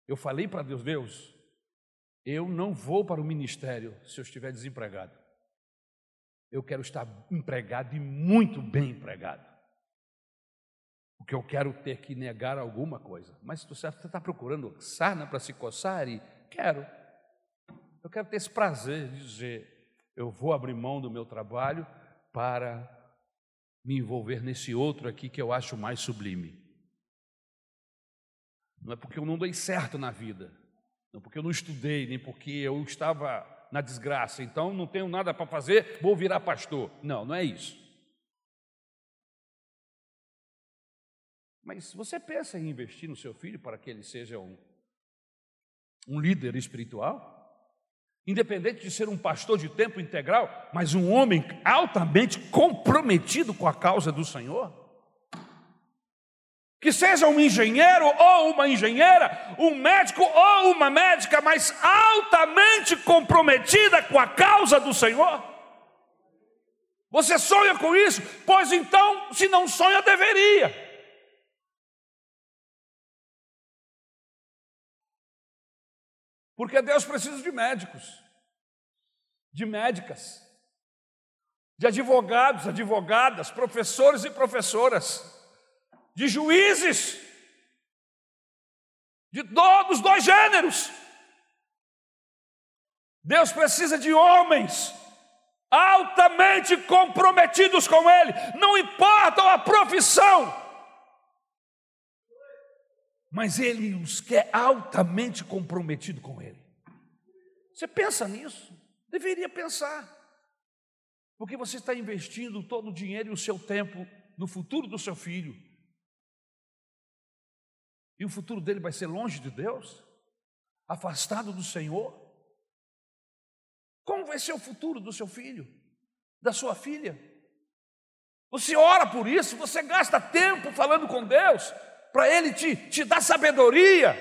Eu falei para Deus: Deus, eu não vou para o ministério se eu estiver desempregado. Eu quero estar empregado e muito bem empregado. Porque eu quero ter que negar alguma coisa. Mas você está procurando sarna para se coçar e quero. Eu quero ter esse prazer de dizer: eu vou abrir mão do meu trabalho para me envolver nesse outro aqui que eu acho mais sublime. Não é porque eu não dei certo na vida, não porque eu não estudei, nem porque eu estava na desgraça, então não tenho nada para fazer, vou virar pastor. Não, não é isso. Mas você pensa em investir no seu filho para que ele seja um, um líder espiritual? independente de ser um pastor de tempo integral, mas um homem altamente comprometido com a causa do Senhor. Que seja um engenheiro ou uma engenheira, um médico ou uma médica, mas altamente comprometida com a causa do Senhor. Você sonha com isso? Pois então, se não sonha, deveria. Porque Deus precisa de médicos, de médicas, de advogados, advogadas, professores e professoras, de juízes, de todos os dois gêneros. Deus precisa de homens altamente comprometidos com Ele, não importa a profissão, mas ele os quer altamente comprometido com ele. Você pensa nisso? Deveria pensar. Porque você está investindo todo o dinheiro e o seu tempo no futuro do seu filho. E o futuro dele vai ser longe de Deus? Afastado do Senhor? Como vai ser o futuro do seu filho? Da sua filha? Você ora por isso, você gasta tempo falando com Deus, para Ele te, te dar sabedoria.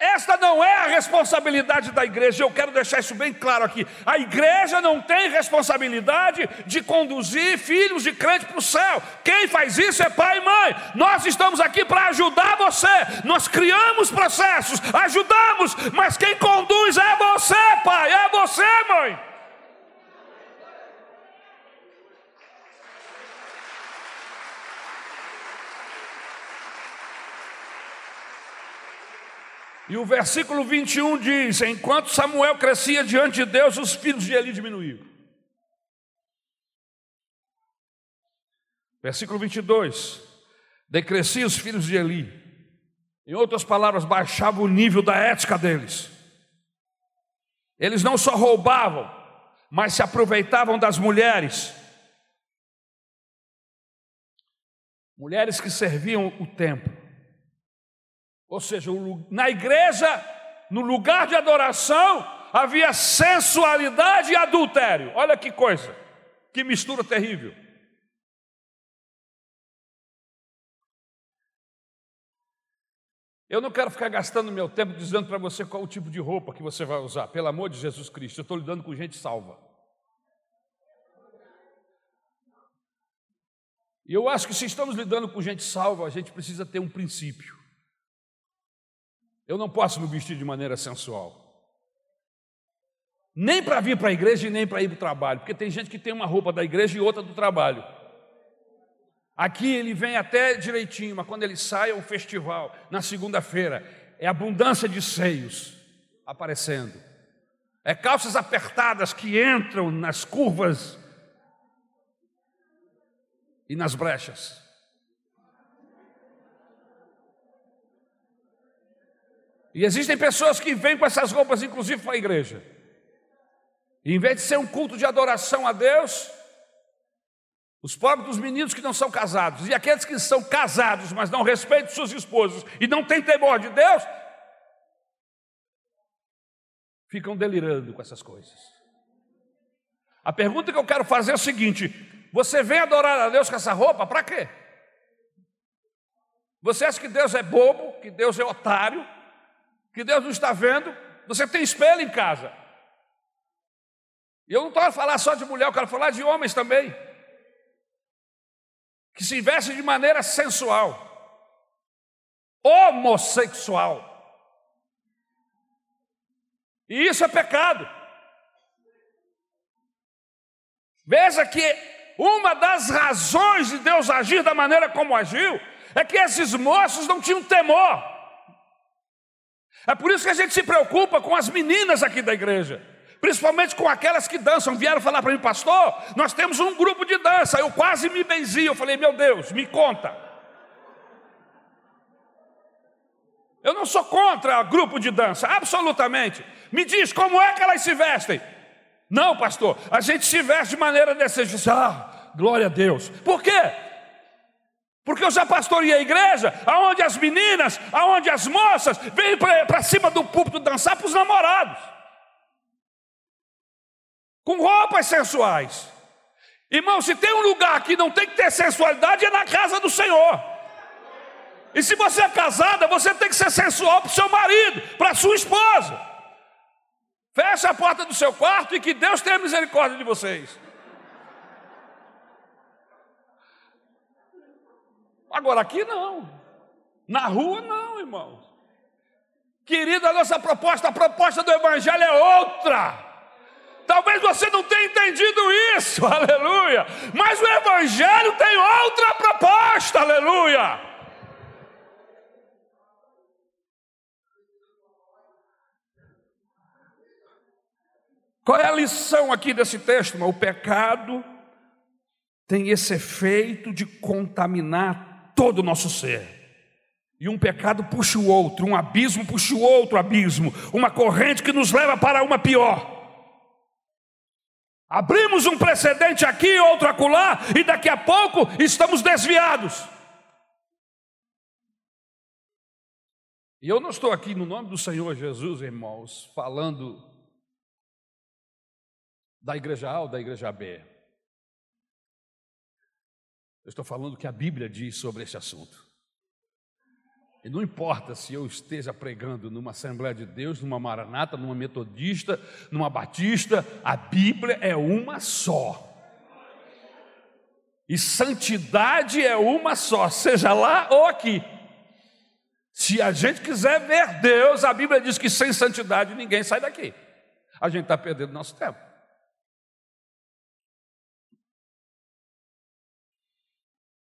Esta não é a responsabilidade da igreja, eu quero deixar isso bem claro aqui. A igreja não tem responsabilidade de conduzir filhos de crente para o céu. Quem faz isso é pai e mãe. Nós estamos aqui para ajudar você. Nós criamos processos, ajudamos, mas quem conduz é você, pai, é você, mãe. E o versículo 21 diz: Enquanto Samuel crescia diante de Deus, os filhos de Eli diminuíam. Versículo 22: Decresciam os filhos de Eli. Em outras palavras, baixava o nível da ética deles. Eles não só roubavam, mas se aproveitavam das mulheres. Mulheres que serviam o templo. Ou seja, na igreja, no lugar de adoração, havia sensualidade e adultério. Olha que coisa, que mistura terrível. Eu não quero ficar gastando meu tempo dizendo para você qual o tipo de roupa que você vai usar, pelo amor de Jesus Cristo, eu estou lidando com gente salva. E eu acho que se estamos lidando com gente salva, a gente precisa ter um princípio. Eu não posso me vestir de maneira sensual. Nem para vir para a igreja e nem para ir para o trabalho, porque tem gente que tem uma roupa da igreja e outra do trabalho. Aqui ele vem até direitinho, mas quando ele sai é o festival, na segunda-feira, é abundância de seios aparecendo. É calças apertadas que entram nas curvas e nas brechas. E existem pessoas que vêm com essas roupas, inclusive para a igreja. E em vez de ser um culto de adoração a Deus, os pobres dos meninos que não são casados e aqueles que são casados, mas não respeitam suas esposas e não têm temor de Deus, ficam delirando com essas coisas. A pergunta que eu quero fazer é o seguinte: você vem adorar a Deus com essa roupa, para quê? Você acha que Deus é bobo, que Deus é otário, que Deus não está vendo, você tem espelho em casa. E eu não estou a falar só de mulher, eu quero falar de homens também. Que se vestem de maneira sensual, homossexual. E isso é pecado. Veja que uma das razões de Deus agir da maneira como agiu é que esses moços não tinham temor. É por isso que a gente se preocupa com as meninas aqui da igreja, principalmente com aquelas que dançam. Vieram falar para mim, pastor, nós temos um grupo de dança. Eu quase me benzi. Eu falei, meu Deus, me conta. Eu não sou contra grupo de dança, absolutamente. Me diz como é que elas se vestem. Não, pastor, a gente se veste de maneira desejosa. Ah, glória a Deus. Por quê? Porque eu já pastorei a igreja, aonde as meninas, aonde as moças vêm para cima do púlpito dançar para os namorados. Com roupas sensuais. Irmão, se tem um lugar que não tem que ter sensualidade, é na casa do Senhor. E se você é casada, você tem que ser sensual para o seu marido, para a sua esposa. Feche a porta do seu quarto e que Deus tenha misericórdia de vocês. Agora aqui não. Na rua não, irmãos. Querido, a nossa proposta, a proposta do Evangelho é outra. Talvez você não tenha entendido isso, aleluia. Mas o Evangelho tem outra proposta, aleluia. Qual é a lição aqui desse texto? O pecado tem esse efeito de contaminar todo o nosso ser. E um pecado puxa o outro, um abismo puxa o outro abismo, uma corrente que nos leva para uma pior. Abrimos um precedente aqui, outro acolá, e daqui a pouco estamos desviados. E eu não estou aqui no nome do Senhor Jesus, irmãos, falando da igreja A ou da igreja B. Eu estou falando o que a Bíblia diz sobre esse assunto. E não importa se eu esteja pregando numa Assembleia de Deus, numa Maranata, numa Metodista, numa Batista, a Bíblia é uma só. E santidade é uma só, seja lá ou aqui. Se a gente quiser ver Deus, a Bíblia diz que sem santidade ninguém sai daqui. A gente está perdendo nosso tempo.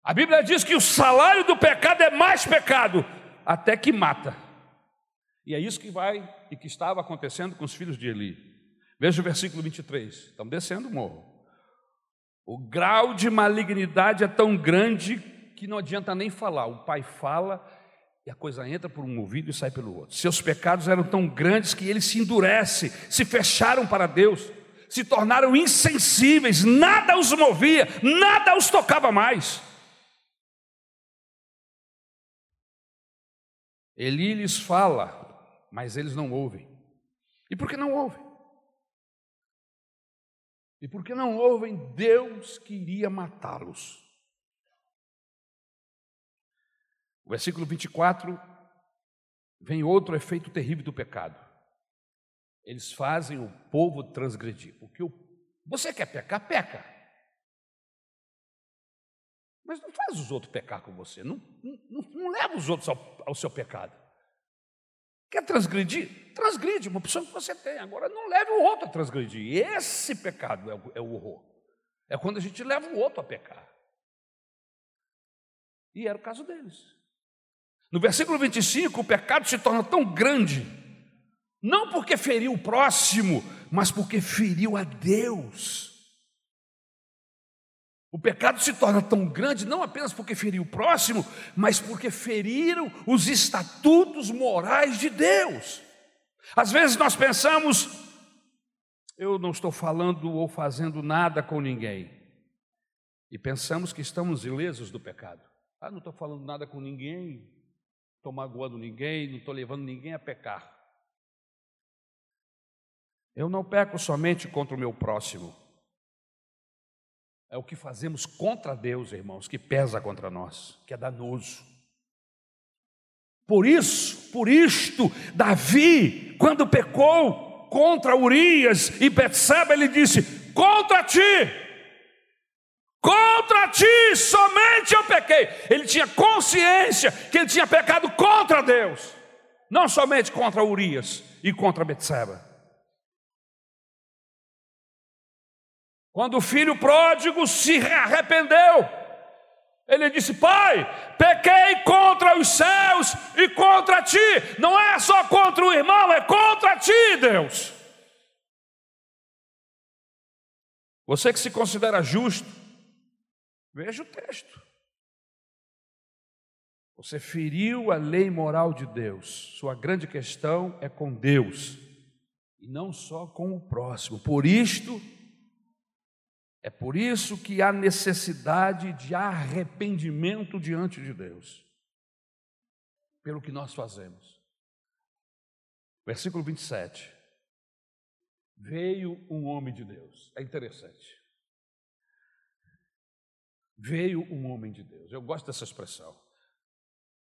A Bíblia diz que o salário do pecado é mais pecado, até que mata. E é isso que vai e que estava acontecendo com os filhos de Eli. Veja o versículo 23. Estão descendo o morro. O grau de malignidade é tão grande que não adianta nem falar. O pai fala e a coisa entra por um ouvido e sai pelo outro. Seus pecados eram tão grandes que ele se endurece, se fecharam para Deus, se tornaram insensíveis, nada os movia, nada os tocava mais. Eli lhes fala, mas eles não ouvem. E por que não ouvem? E porque não ouvem, Deus queria matá-los. O versículo 24 vem outro efeito terrível do pecado. Eles fazem o povo transgredir. Porque o... você quer pecar, peca. Mas não faz os outros pecar com você. Não, não, não leva os outros ao, ao seu pecado. Quer transgredir? Transgride, uma opção que você tem. Agora, não leve o outro a transgredir. Esse pecado é o, é o horror. É quando a gente leva o outro a pecar. E era o caso deles. No versículo 25, o pecado se torna tão grande, não porque feriu o próximo, mas porque feriu a Deus. O pecado se torna tão grande não apenas porque feriu o próximo, mas porque feriram os estatutos morais de Deus. Às vezes nós pensamos, eu não estou falando ou fazendo nada com ninguém, e pensamos que estamos ilesos do pecado. Ah, não estou falando nada com ninguém, estou magoando ninguém, não estou levando ninguém a pecar. Eu não peco somente contra o meu próximo. É o que fazemos contra Deus, irmãos, que pesa contra nós, que é danoso. Por isso, por isto, Davi, quando pecou contra Urias e Betseba, ele disse: "Contra ti Contra ti somente eu pequei. Ele tinha consciência que ele tinha pecado contra Deus, não somente contra Urias e contra Betseba. Quando o filho pródigo se arrependeu, ele disse: Pai, pequei contra os céus e contra ti. Não é só contra o irmão, é contra ti, Deus. Você que se considera justo, Veja o texto. Você feriu a lei moral de Deus. Sua grande questão é com Deus e não só com o próximo. Por isto, é por isso que há necessidade de arrependimento diante de Deus, pelo que nós fazemos. Versículo 27. Veio um homem de Deus. É interessante veio um homem de Deus. Eu gosto dessa expressão.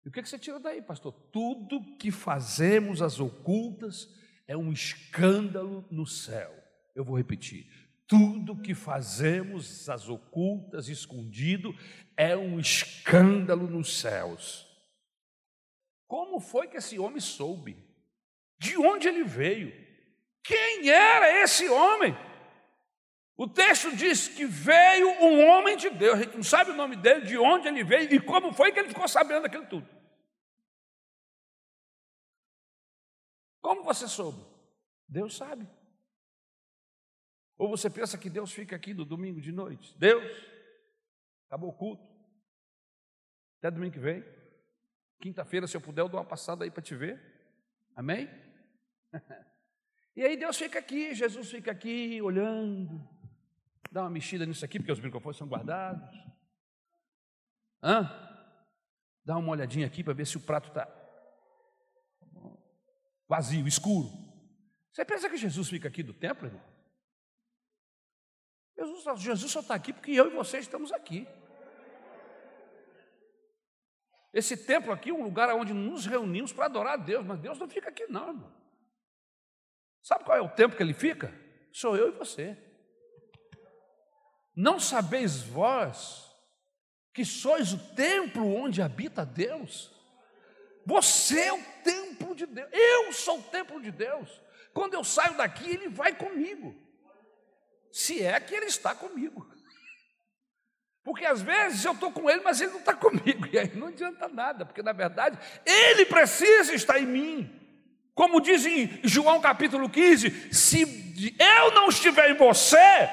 E o que, é que você tira daí, pastor? Tudo que fazemos às ocultas é um escândalo no céu. Eu vou repetir. Tudo que fazemos às ocultas, escondido, é um escândalo nos céus. Como foi que esse homem soube? De onde ele veio? Quem era esse homem? O texto diz que veio um homem de Deus, a gente não sabe o nome dele, de onde ele veio e como foi que ele ficou sabendo daquilo tudo. Como você soube? Deus sabe. Ou você pensa que Deus fica aqui no domingo de noite? Deus, acabou o culto. Até domingo que vem. Quinta-feira, se eu puder, eu dou uma passada aí para te ver. Amém? E aí Deus fica aqui, Jesus fica aqui olhando, Dá uma mexida nisso aqui, porque os microfones são guardados. Hã? Dá uma olhadinha aqui para ver se o prato está vazio, escuro. Você pensa que Jesus fica aqui do templo, irmão? Jesus, Jesus só está aqui porque eu e você estamos aqui. Esse templo aqui é um lugar onde nos reunimos para adorar a Deus, mas Deus não fica aqui, não, irmão. Sabe qual é o tempo que ele fica? Sou eu e você. Não sabeis vós que sois o templo onde habita Deus? Você é o templo de Deus. Eu sou o templo de Deus. Quando eu saio daqui, ele vai comigo. Se é que ele está comigo. Porque às vezes eu estou com ele, mas ele não está comigo. E aí não adianta nada, porque na verdade ele precisa estar em mim. Como diz em João capítulo 15: se eu não estiver em você,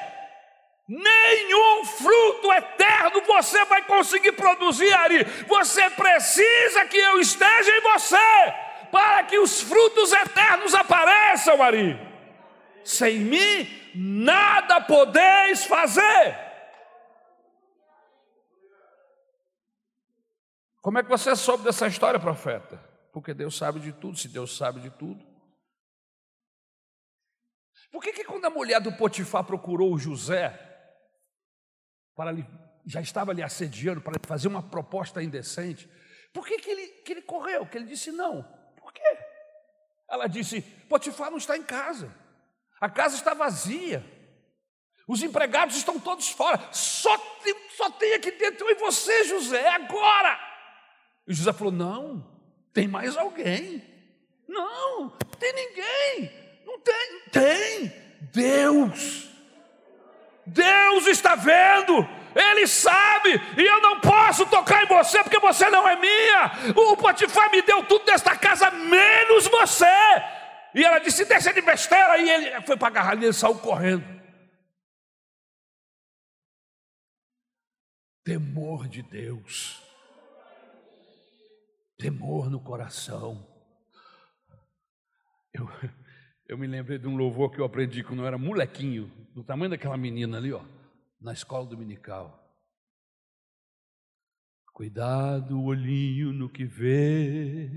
nenhum fruto eterno você vai conseguir produzir, Ari. Você precisa que eu esteja em você, para que os frutos eternos apareçam, Ari. Sem mim, nada podeis fazer. Como é que você soube dessa história, profeta? Porque Deus sabe de tudo, se Deus sabe de tudo. Por que, que quando a mulher do Potifar procurou José, para ele, já estava lhe assediando, para fazer uma proposta indecente, por que, que, ele, que ele correu? Que ele disse não. Por quê? Ela disse: Potifar não está em casa, a casa está vazia, os empregados estão todos fora, só tem, só tem aqui dentro eu e você, José, agora. E José falou: Não, tem mais alguém? Não, tem ninguém. Não tem. Tem. Deus. Deus está vendo. Ele sabe, e eu não posso tocar em você porque você não é minha. O Potifar me deu tudo desta casa, menos você. E ela disse: Deixa de besteira. E ele foi para agarrar e ele saiu correndo. Temor de Deus temor no coração. Eu, eu me lembrei de um louvor que eu aprendi quando eu era molequinho, do tamanho daquela menina ali, ó, na escola dominical. Cuidado, olhinho no que vê,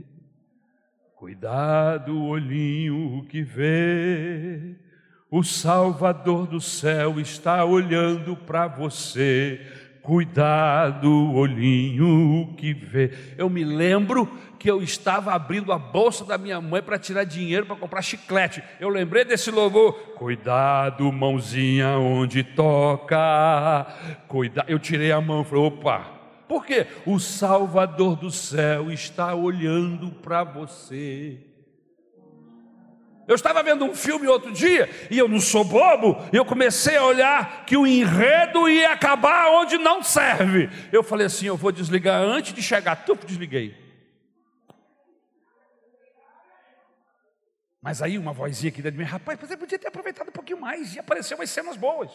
cuidado, olhinho que vê. O Salvador do céu está olhando para você Cuidado, olhinho que vê. Eu me lembro que eu estava abrindo a bolsa da minha mãe para tirar dinheiro para comprar chiclete. Eu lembrei desse louvor. Cuidado, mãozinha onde toca. Cuidado. Eu tirei a mão e falei: opa. Por quê? O Salvador do céu está olhando para você. Eu estava vendo um filme outro dia e eu não sou bobo, eu comecei a olhar que o enredo ia acabar onde não serve. Eu falei assim: eu vou desligar antes de chegar. Tuf, desliguei. Mas aí uma vozinha aqui dentro de mim, rapaz, você podia ter aproveitado um pouquinho mais e apareceu umas cenas boas.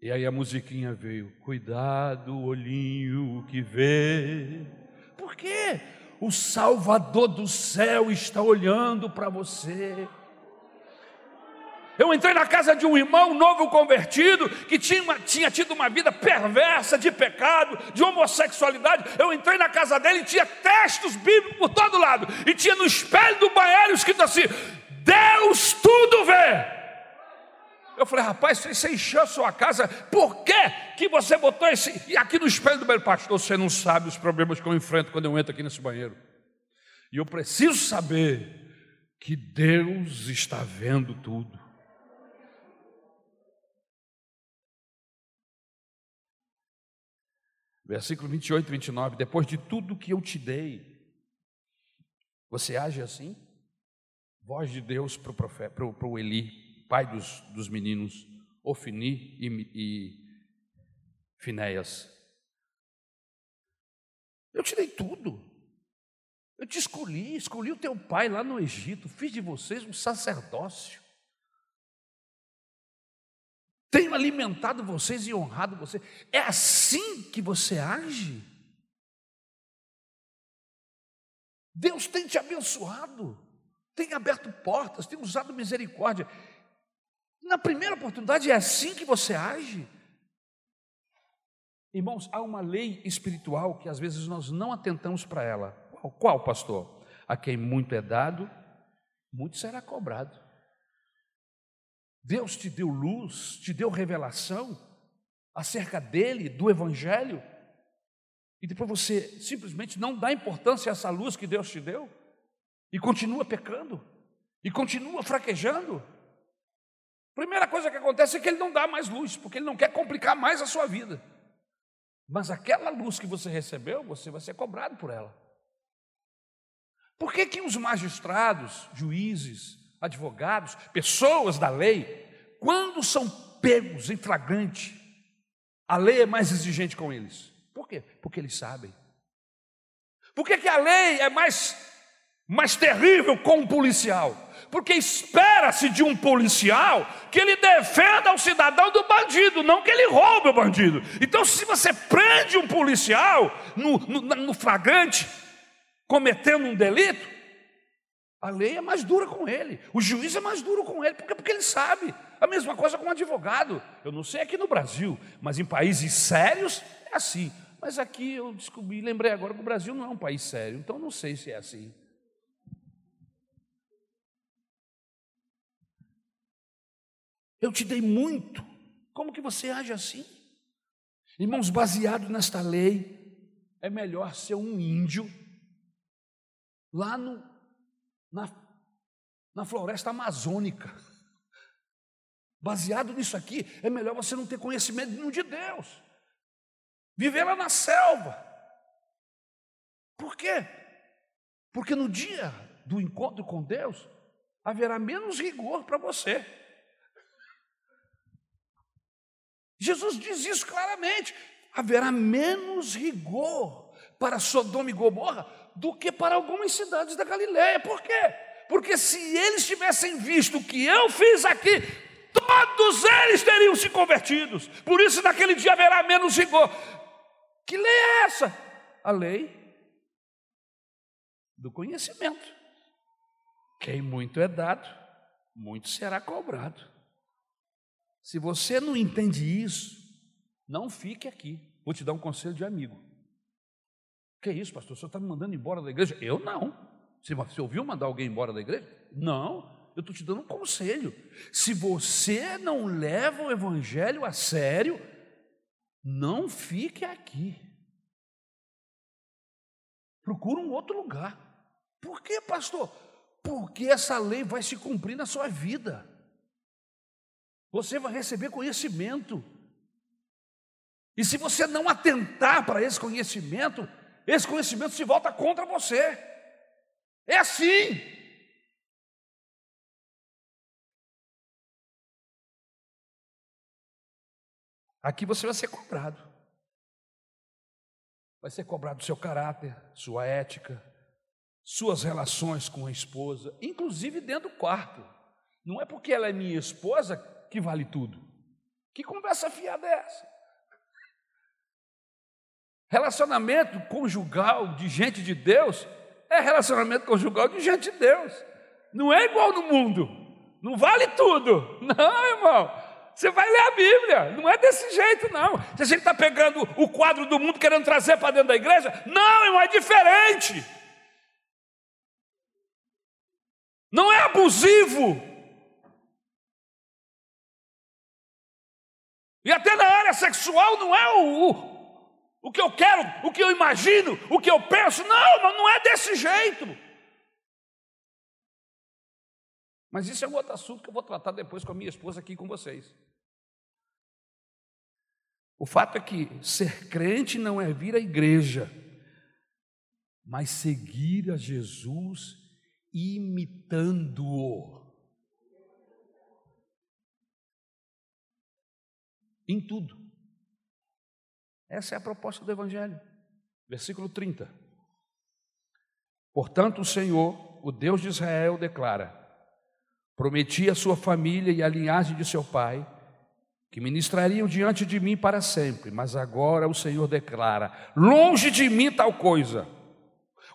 E aí a musiquinha veio, cuidado, olhinho que vê. Por quê? O Salvador do céu está olhando para você. Eu entrei na casa de um irmão novo convertido que tinha, tinha tido uma vida perversa de pecado, de homossexualidade. Eu entrei na casa dele e tinha textos bíblicos por todo lado, e tinha no espelho do banheiro escrito assim: Deus tudo vê. Eu falei, rapaz, você encheu a sua casa, por que, que você botou esse. E aqui no espelho do meu pastor, você não sabe os problemas que eu enfrento quando eu entro aqui nesse banheiro. E eu preciso saber que Deus está vendo tudo. Versículo 28 e 29. Depois de tudo que eu te dei, você age assim? Voz de Deus para o profeta, para o Eli pai dos, dos meninos, Ofni e, e Finéias. Eu dei tudo. Eu te escolhi, escolhi o teu pai lá no Egito, fiz de vocês um sacerdócio. Tenho alimentado vocês e honrado vocês. É assim que você age? Deus tem te abençoado, tem aberto portas, tem usado misericórdia. Na primeira oportunidade é assim que você age. Irmãos, há uma lei espiritual que às vezes nós não atentamos para ela. Qual, qual, pastor? A quem muito é dado, muito será cobrado. Deus te deu luz, te deu revelação acerca dele, do Evangelho, e depois você simplesmente não dá importância a essa luz que Deus te deu, e continua pecando, e continua fraquejando. Primeira coisa que acontece é que ele não dá mais luz, porque ele não quer complicar mais a sua vida. Mas aquela luz que você recebeu, você vai ser cobrado por ela. Por que, que os magistrados, juízes, advogados, pessoas da lei, quando são pegos em flagrante, a lei é mais exigente com eles? Por quê? Porque eles sabem. Por que, que a lei é mais mais terrível com um policial. Porque espera-se de um policial que ele defenda o cidadão do bandido, não que ele roube o bandido. Então, se você prende um policial no, no, no flagrante, cometendo um delito, a lei é mais dura com ele, o juiz é mais duro com ele, porque, porque ele sabe. A mesma coisa com o advogado. Eu não sei aqui no Brasil, mas em países sérios é assim. Mas aqui eu descobri, lembrei agora que o Brasil não é um país sério, então não sei se é assim. Eu te dei muito. Como que você age assim? Irmãos, baseado nesta lei, é melhor ser um índio lá no, na, na floresta amazônica. Baseado nisso aqui, é melhor você não ter conhecimento de Deus. Viver lá na selva. Por quê? Porque no dia do encontro com Deus, haverá menos rigor para você. Jesus diz isso claramente: haverá menos rigor para Sodoma e Gomorra do que para algumas cidades da Galiléia. Por quê? Porque se eles tivessem visto o que eu fiz aqui, todos eles teriam se convertidos. Por isso, naquele dia haverá menos rigor. Que lei é essa? A lei do conhecimento. Quem muito é dado, muito será cobrado. Se você não entende isso, não fique aqui. Vou te dar um conselho de amigo. Que isso, pastor? O senhor está me mandando embora da igreja? Eu não. Você ouviu mandar alguém embora da igreja? Não. Eu estou te dando um conselho. Se você não leva o evangelho a sério, não fique aqui. Procura um outro lugar. Por quê, pastor? Porque essa lei vai se cumprir na sua vida. Você vai receber conhecimento. E se você não atentar para esse conhecimento, esse conhecimento se volta contra você. É assim. Aqui você vai ser cobrado. Vai ser cobrado seu caráter, sua ética, suas relações com a esposa, inclusive dentro do quarto. Não é porque ela é minha esposa que vale tudo. Que conversa fiada é essa? Relacionamento conjugal de gente de Deus é relacionamento conjugal de gente de Deus. Não é igual no mundo. Não vale tudo. Não, irmão. Você vai ler a Bíblia. Não é desse jeito, não. Se a gente está pegando o quadro do mundo querendo trazer para dentro da igreja, não, irmão, é diferente. Não é abusivo. E até na área sexual não é o, o, o que eu quero, o que eu imagino, o que eu penso. Não, não é desse jeito. Mas isso é um outro assunto que eu vou tratar depois com a minha esposa aqui com vocês. O fato é que ser crente não é vir à igreja, mas seguir a Jesus imitando-o. Em tudo. Essa é a proposta do Evangelho. Versículo 30. Portanto, o Senhor, o Deus de Israel, declara: Prometi à sua família e à linhagem de seu pai que ministrariam diante de mim para sempre, mas agora o Senhor declara: Longe de mim tal coisa.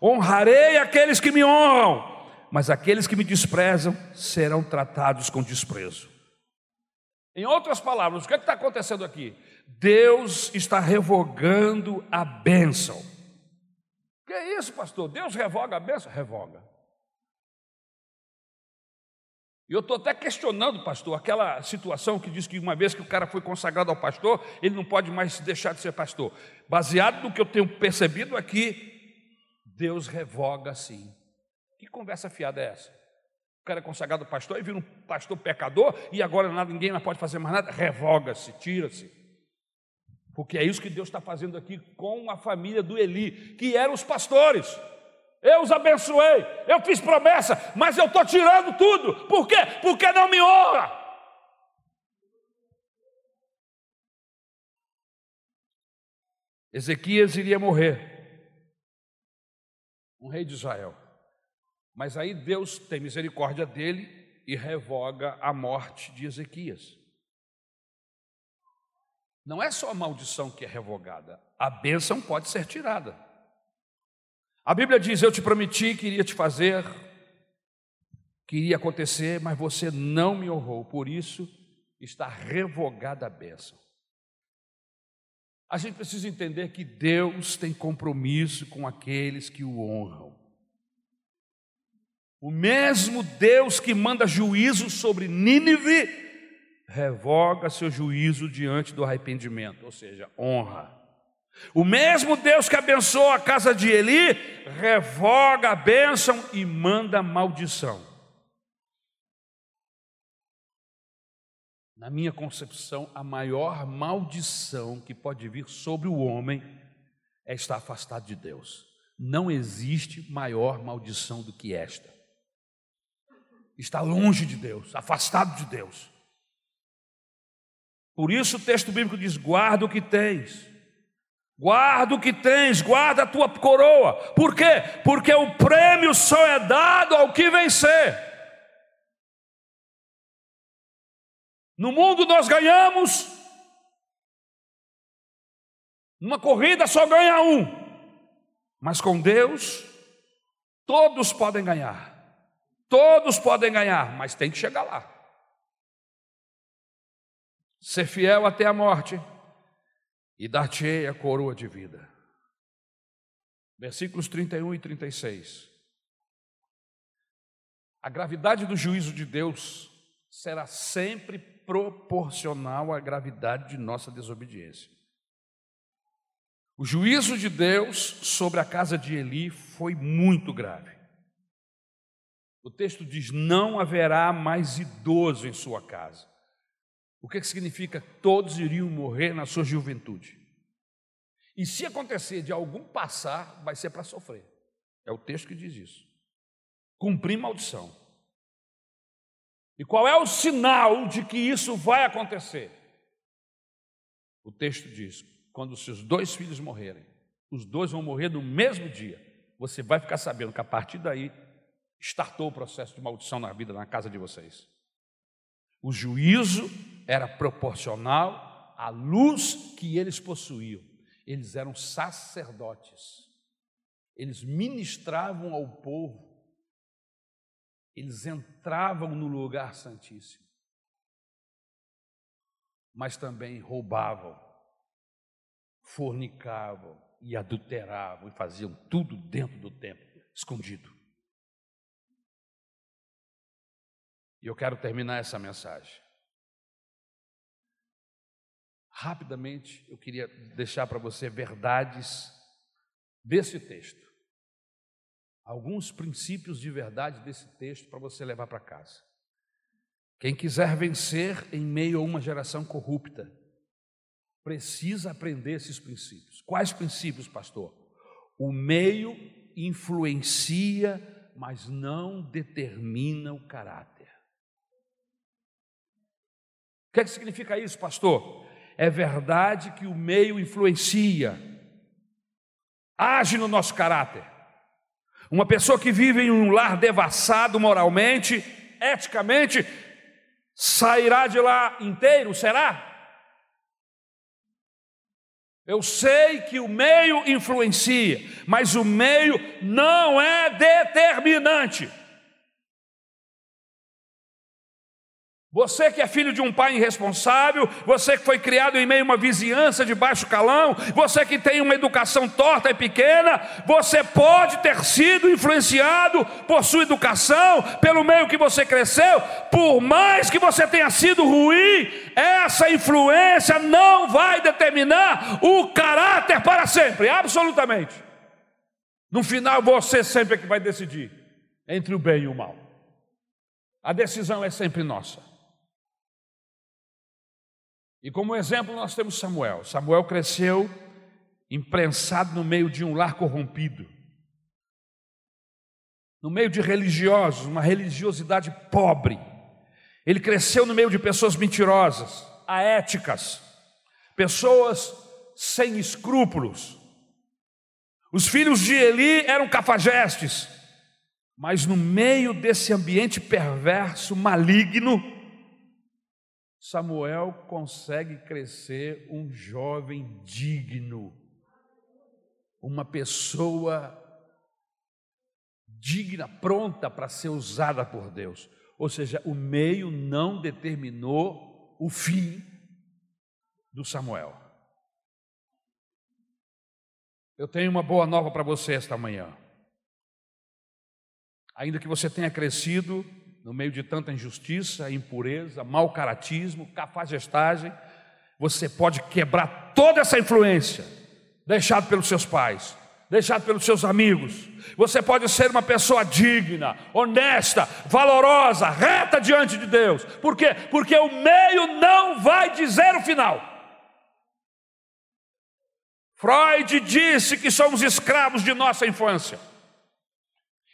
Honrarei aqueles que me honram, mas aqueles que me desprezam serão tratados com desprezo. Em outras palavras, o que é está acontecendo aqui? Deus está revogando a bênção. Que é isso, pastor? Deus revoga a bênção? Revoga. E eu estou até questionando, pastor, aquela situação que diz que uma vez que o cara foi consagrado ao pastor, ele não pode mais deixar de ser pastor. Baseado no que eu tenho percebido aqui, Deus revoga sim. Que conversa fiada é essa? O cara é consagrado pastor e vira um pastor pecador e agora nada, ninguém mais pode fazer mais nada. Revoga-se, tira-se. Porque é isso que Deus está fazendo aqui com a família do Eli, que eram os pastores. Eu os abençoei, eu fiz promessa, mas eu estou tirando tudo. Por quê? Porque não me honra. Ezequias iria morrer, um rei de Israel. Mas aí Deus tem misericórdia dele e revoga a morte de Ezequias. Não é só a maldição que é revogada, a bênção pode ser tirada. A Bíblia diz: Eu te prometi que iria te fazer, que iria acontecer, mas você não me honrou, por isso está revogada a bênção. A gente precisa entender que Deus tem compromisso com aqueles que o honram. O mesmo Deus que manda juízo sobre Nínive, revoga seu juízo diante do arrependimento, ou seja, honra. O mesmo Deus que abençoou a casa de Eli, revoga a bênção e manda maldição. Na minha concepção, a maior maldição que pode vir sobre o homem é estar afastado de Deus. Não existe maior maldição do que esta. Está longe de Deus, afastado de Deus. Por isso o texto bíblico diz: guarda o que tens, guarda o que tens, guarda a tua coroa. Por quê? Porque o prêmio só é dado ao que vencer. No mundo nós ganhamos, numa corrida só ganha um, mas com Deus todos podem ganhar. Todos podem ganhar, mas tem que chegar lá. Ser fiel até a morte e dar-te a coroa de vida. Versículos 31 e 36. A gravidade do juízo de Deus será sempre proporcional à gravidade de nossa desobediência. O juízo de Deus sobre a casa de Eli foi muito grave. O texto diz: não haverá mais idoso em sua casa. O que, que significa? Todos iriam morrer na sua juventude. E se acontecer de algum passar, vai ser para sofrer. É o texto que diz isso. Cumprir maldição. E qual é o sinal de que isso vai acontecer? O texto diz: quando seus dois filhos morrerem, os dois vão morrer no mesmo dia. Você vai ficar sabendo que a partir daí startou o processo de maldição na vida, na casa de vocês. O juízo era proporcional à luz que eles possuíam. Eles eram sacerdotes. Eles ministravam ao povo. Eles entravam no lugar santíssimo. Mas também roubavam, fornicavam e adulteravam e faziam tudo dentro do templo, escondido. E eu quero terminar essa mensagem. Rapidamente, eu queria deixar para você verdades desse texto. Alguns princípios de verdade desse texto para você levar para casa. Quem quiser vencer em meio a uma geração corrupta, precisa aprender esses princípios. Quais princípios, pastor? O meio influencia, mas não determina o caráter. O que, é que significa isso, pastor? É verdade que o meio influencia, age no nosso caráter. Uma pessoa que vive em um lar devassado moralmente, eticamente, sairá de lá inteiro, será? Eu sei que o meio influencia, mas o meio não é determinante. Você que é filho de um pai irresponsável, você que foi criado em meio a uma vizinhança de baixo calão, você que tem uma educação torta e pequena, você pode ter sido influenciado por sua educação, pelo meio que você cresceu, por mais que você tenha sido ruim, essa influência não vai determinar o caráter para sempre, absolutamente. No final, você sempre é que vai decidir entre o bem e o mal. A decisão é sempre nossa. E como exemplo, nós temos Samuel. Samuel cresceu imprensado no meio de um lar corrompido, no meio de religiosos, uma religiosidade pobre. Ele cresceu no meio de pessoas mentirosas, aéticas, pessoas sem escrúpulos. Os filhos de Eli eram cafajestes, Mas no meio desse ambiente perverso, maligno, Samuel consegue crescer um jovem digno, uma pessoa digna, pronta para ser usada por Deus. Ou seja, o meio não determinou o fim do Samuel. Eu tenho uma boa nova para você esta manhã. Ainda que você tenha crescido no meio de tanta injustiça, impureza, mau caratismo, cafajestagem, você pode quebrar toda essa influência deixada pelos seus pais, deixado pelos seus amigos. Você pode ser uma pessoa digna, honesta, valorosa, reta diante de Deus. Por quê? Porque o meio não vai dizer o final. Freud disse que somos escravos de nossa infância.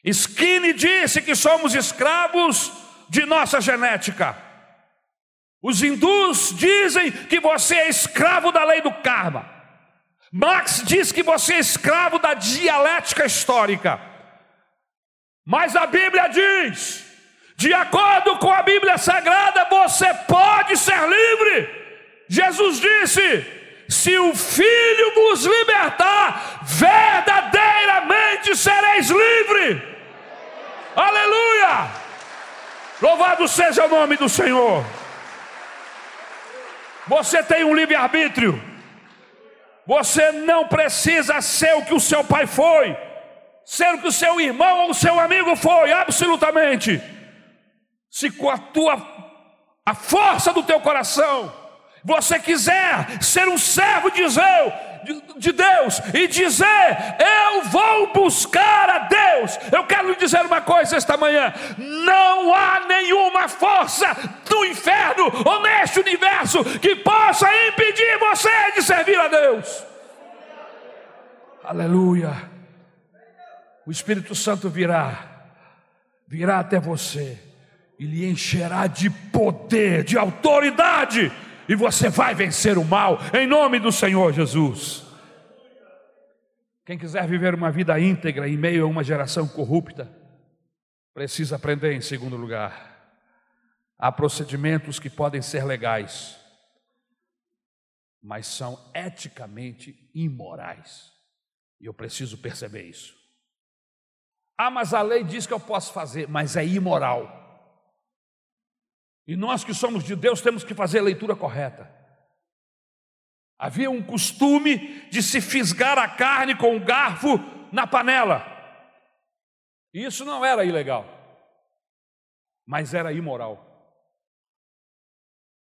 Skinny disse que somos escravos de nossa genética. Os hindus dizem que você é escravo da lei do karma. Marx diz que você é escravo da dialética histórica. Mas a Bíblia diz, de acordo com a Bíblia Sagrada, você pode ser livre. Jesus disse: se o Filho vos libertar, verdadeiramente sereis livre. Aleluia! Louvado seja o nome do Senhor. Você tem um livre-arbítrio. Você não precisa ser o que o seu pai foi, ser o que o seu irmão ou o seu amigo foi, absolutamente. Se com a tua a força do teu coração você quiser ser um servo de de Deus e dizer: Eu vou buscar a Deus. Eu quero lhe dizer uma coisa esta manhã: não há nenhuma força do inferno ou neste universo que possa impedir você de servir a Deus. Aleluia. O Espírito Santo virá, virá até você e lhe encherá de poder, de autoridade e você vai vencer o mal, em nome do Senhor Jesus. Quem quiser viver uma vida íntegra em meio a uma geração corrupta, precisa aprender, em segundo lugar, há procedimentos que podem ser legais, mas são eticamente imorais, e eu preciso perceber isso. Ah, mas a lei diz que eu posso fazer, mas é imoral. E nós que somos de Deus temos que fazer a leitura correta. Havia um costume de se fisgar a carne com um garfo na panela. E isso não era ilegal, mas era imoral.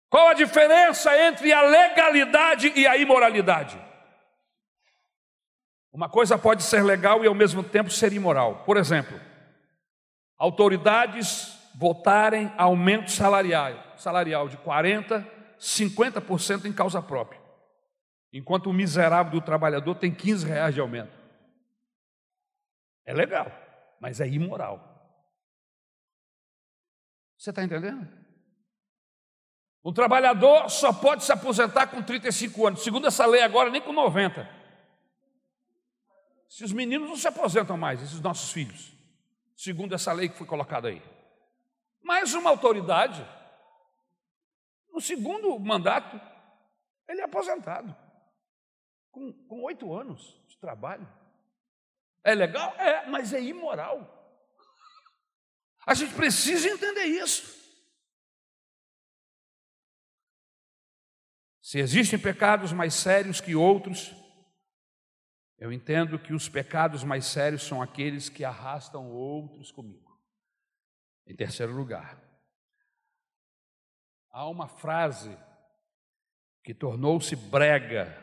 Qual a diferença entre a legalidade e a imoralidade? Uma coisa pode ser legal e ao mesmo tempo ser imoral. Por exemplo, autoridades votarem aumento salarial, salarial de 40%, 50% em causa própria. Enquanto o miserável do trabalhador tem 15 reais de aumento. É legal, mas é imoral. Você está entendendo? Um trabalhador só pode se aposentar com 35 anos. Segundo essa lei agora, nem com 90. Se os meninos não se aposentam mais, esses nossos filhos. Segundo essa lei que foi colocada aí mais uma autoridade. No segundo mandato, ele é aposentado, com oito anos de trabalho. É legal? É, mas é imoral. A gente precisa entender isso. Se existem pecados mais sérios que outros, eu entendo que os pecados mais sérios são aqueles que arrastam outros comigo. Em terceiro lugar, há uma frase que tornou-se brega,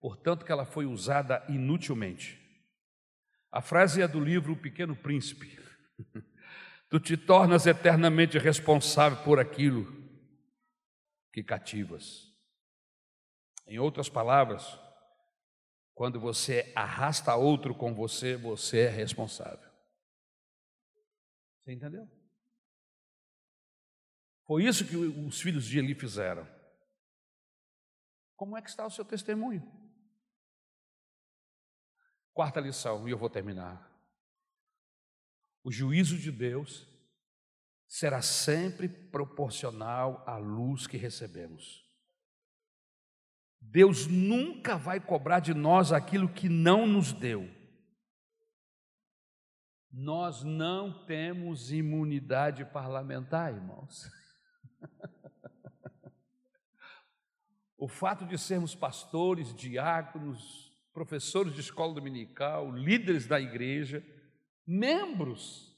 portanto que ela foi usada inutilmente. A frase é do livro O Pequeno Príncipe. tu te tornas eternamente responsável por aquilo que cativas. Em outras palavras, quando você arrasta outro com você, você é responsável. Você entendeu? Foi isso que os filhos de Eli fizeram. Como é que está o seu testemunho? Quarta lição, e eu vou terminar. o juízo de Deus será sempre proporcional à luz que recebemos. Deus nunca vai cobrar de nós aquilo que não nos deu. Nós não temos imunidade parlamentar, irmãos. o fato de sermos pastores, diáconos, professores de escola dominical, líderes da igreja, membros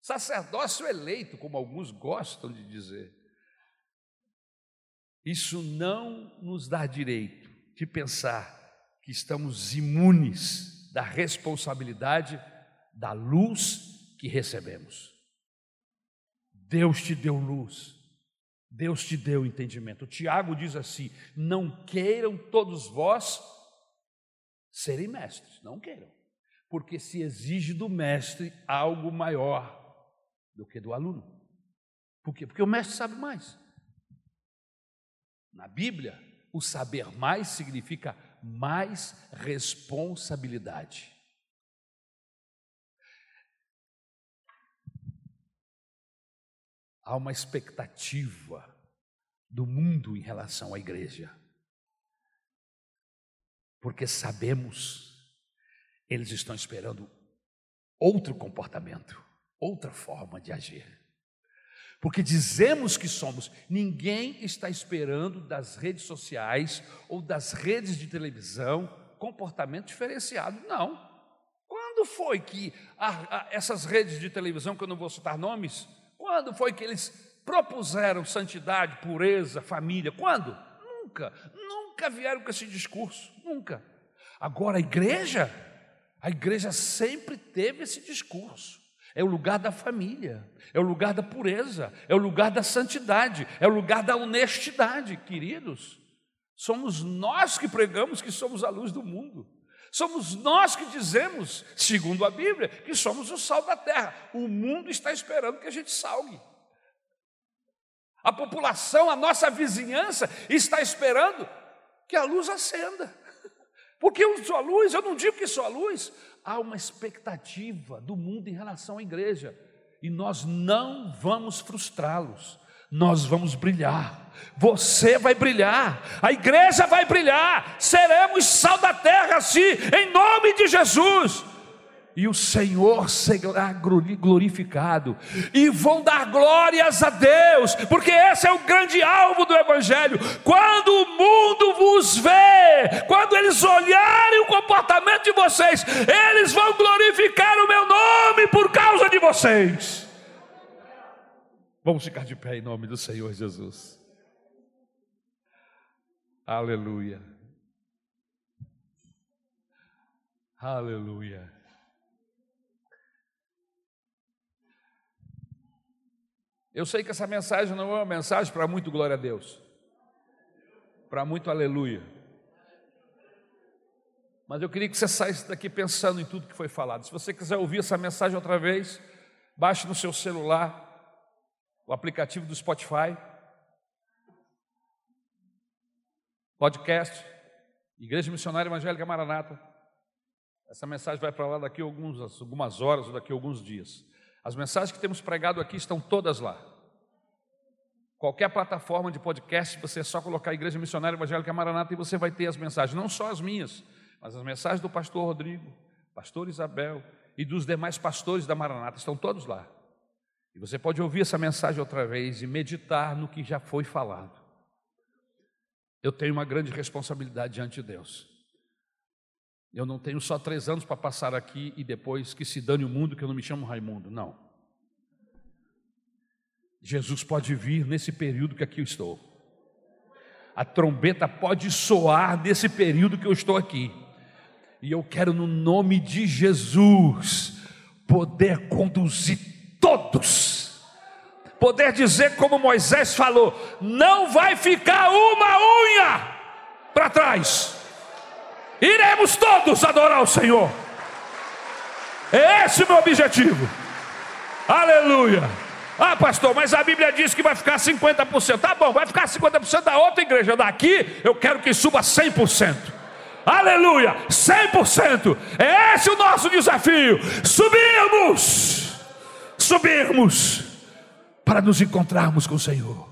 Sacerdócio eleito, como alguns gostam de dizer. Isso não nos dá direito de pensar que estamos imunes da responsabilidade da luz que recebemos. Deus te deu luz, Deus te deu entendimento. Tiago diz assim: não queiram todos vós serem mestres, não queiram, porque se exige do mestre algo maior do que do aluno. Por quê? Porque o mestre sabe mais. Na Bíblia, o saber mais significa mais responsabilidade. Há uma expectativa do mundo em relação à igreja. Porque sabemos, eles estão esperando outro comportamento outra forma de agir. Porque dizemos que somos, ninguém está esperando das redes sociais ou das redes de televisão comportamento diferenciado, não. Quando foi que a, a, essas redes de televisão, que eu não vou citar nomes, quando foi que eles propuseram santidade, pureza, família? Quando? Nunca, nunca vieram com esse discurso, nunca. Agora a igreja, a igreja sempre teve esse discurso. É o lugar da família, é o lugar da pureza, é o lugar da santidade, é o lugar da honestidade, queridos. Somos nós que pregamos que somos a luz do mundo. Somos nós que dizemos, segundo a Bíblia, que somos o sal da terra. O mundo está esperando que a gente salgue. A população, a nossa vizinhança está esperando que a luz acenda. Porque eu sou a luz, eu não digo que sou a luz, há uma expectativa do mundo em relação à igreja, e nós não vamos frustrá-los, nós vamos brilhar. Você vai brilhar, a igreja vai brilhar, seremos sal da terra, assim, em nome de Jesus e o Senhor será glorificado, e vão dar glórias a Deus, porque esse é o grande alvo do Evangelho. Quando o mundo vos vê, quando eles olharem o comportamento de vocês, eles vão glorificar o meu nome por causa de vocês. Vamos ficar de pé em nome do Senhor Jesus. Aleluia. Aleluia. Eu sei que essa mensagem não é uma mensagem para muito glória a Deus, para muito aleluia. Mas eu queria que você saísse daqui pensando em tudo que foi falado. Se você quiser ouvir essa mensagem outra vez, baixe no seu celular o aplicativo do Spotify, podcast, Igreja Missionária Evangélica Maranata. Essa mensagem vai para lá daqui a alguns, algumas horas ou daqui a alguns dias. As mensagens que temos pregado aqui estão todas lá. Qualquer plataforma de podcast, você é só colocar Igreja Missionária Evangélica Maranata e você vai ter as mensagens, não só as minhas, mas as mensagens do pastor Rodrigo, pastor Isabel e dos demais pastores da Maranata, estão todos lá. E você pode ouvir essa mensagem outra vez e meditar no que já foi falado. Eu tenho uma grande responsabilidade diante de Deus. Eu não tenho só três anos para passar aqui e depois que se dane o mundo, que eu não me chamo Raimundo. Não. Jesus pode vir nesse período que aqui eu estou. A trombeta pode soar nesse período que eu estou aqui. E eu quero, no nome de Jesus, poder conduzir todos. Poder dizer, como Moisés falou: não vai ficar uma unha para trás iremos todos adorar o Senhor. É esse o meu objetivo. Aleluia. Ah, pastor, mas a Bíblia diz que vai ficar 50%. Tá bom, vai ficar 50% da outra igreja. Daqui eu quero que suba 100%. Aleluia, 100%. É esse o nosso desafio. Subimos. Subirmos para nos encontrarmos com o Senhor.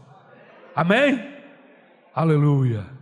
Amém? Aleluia.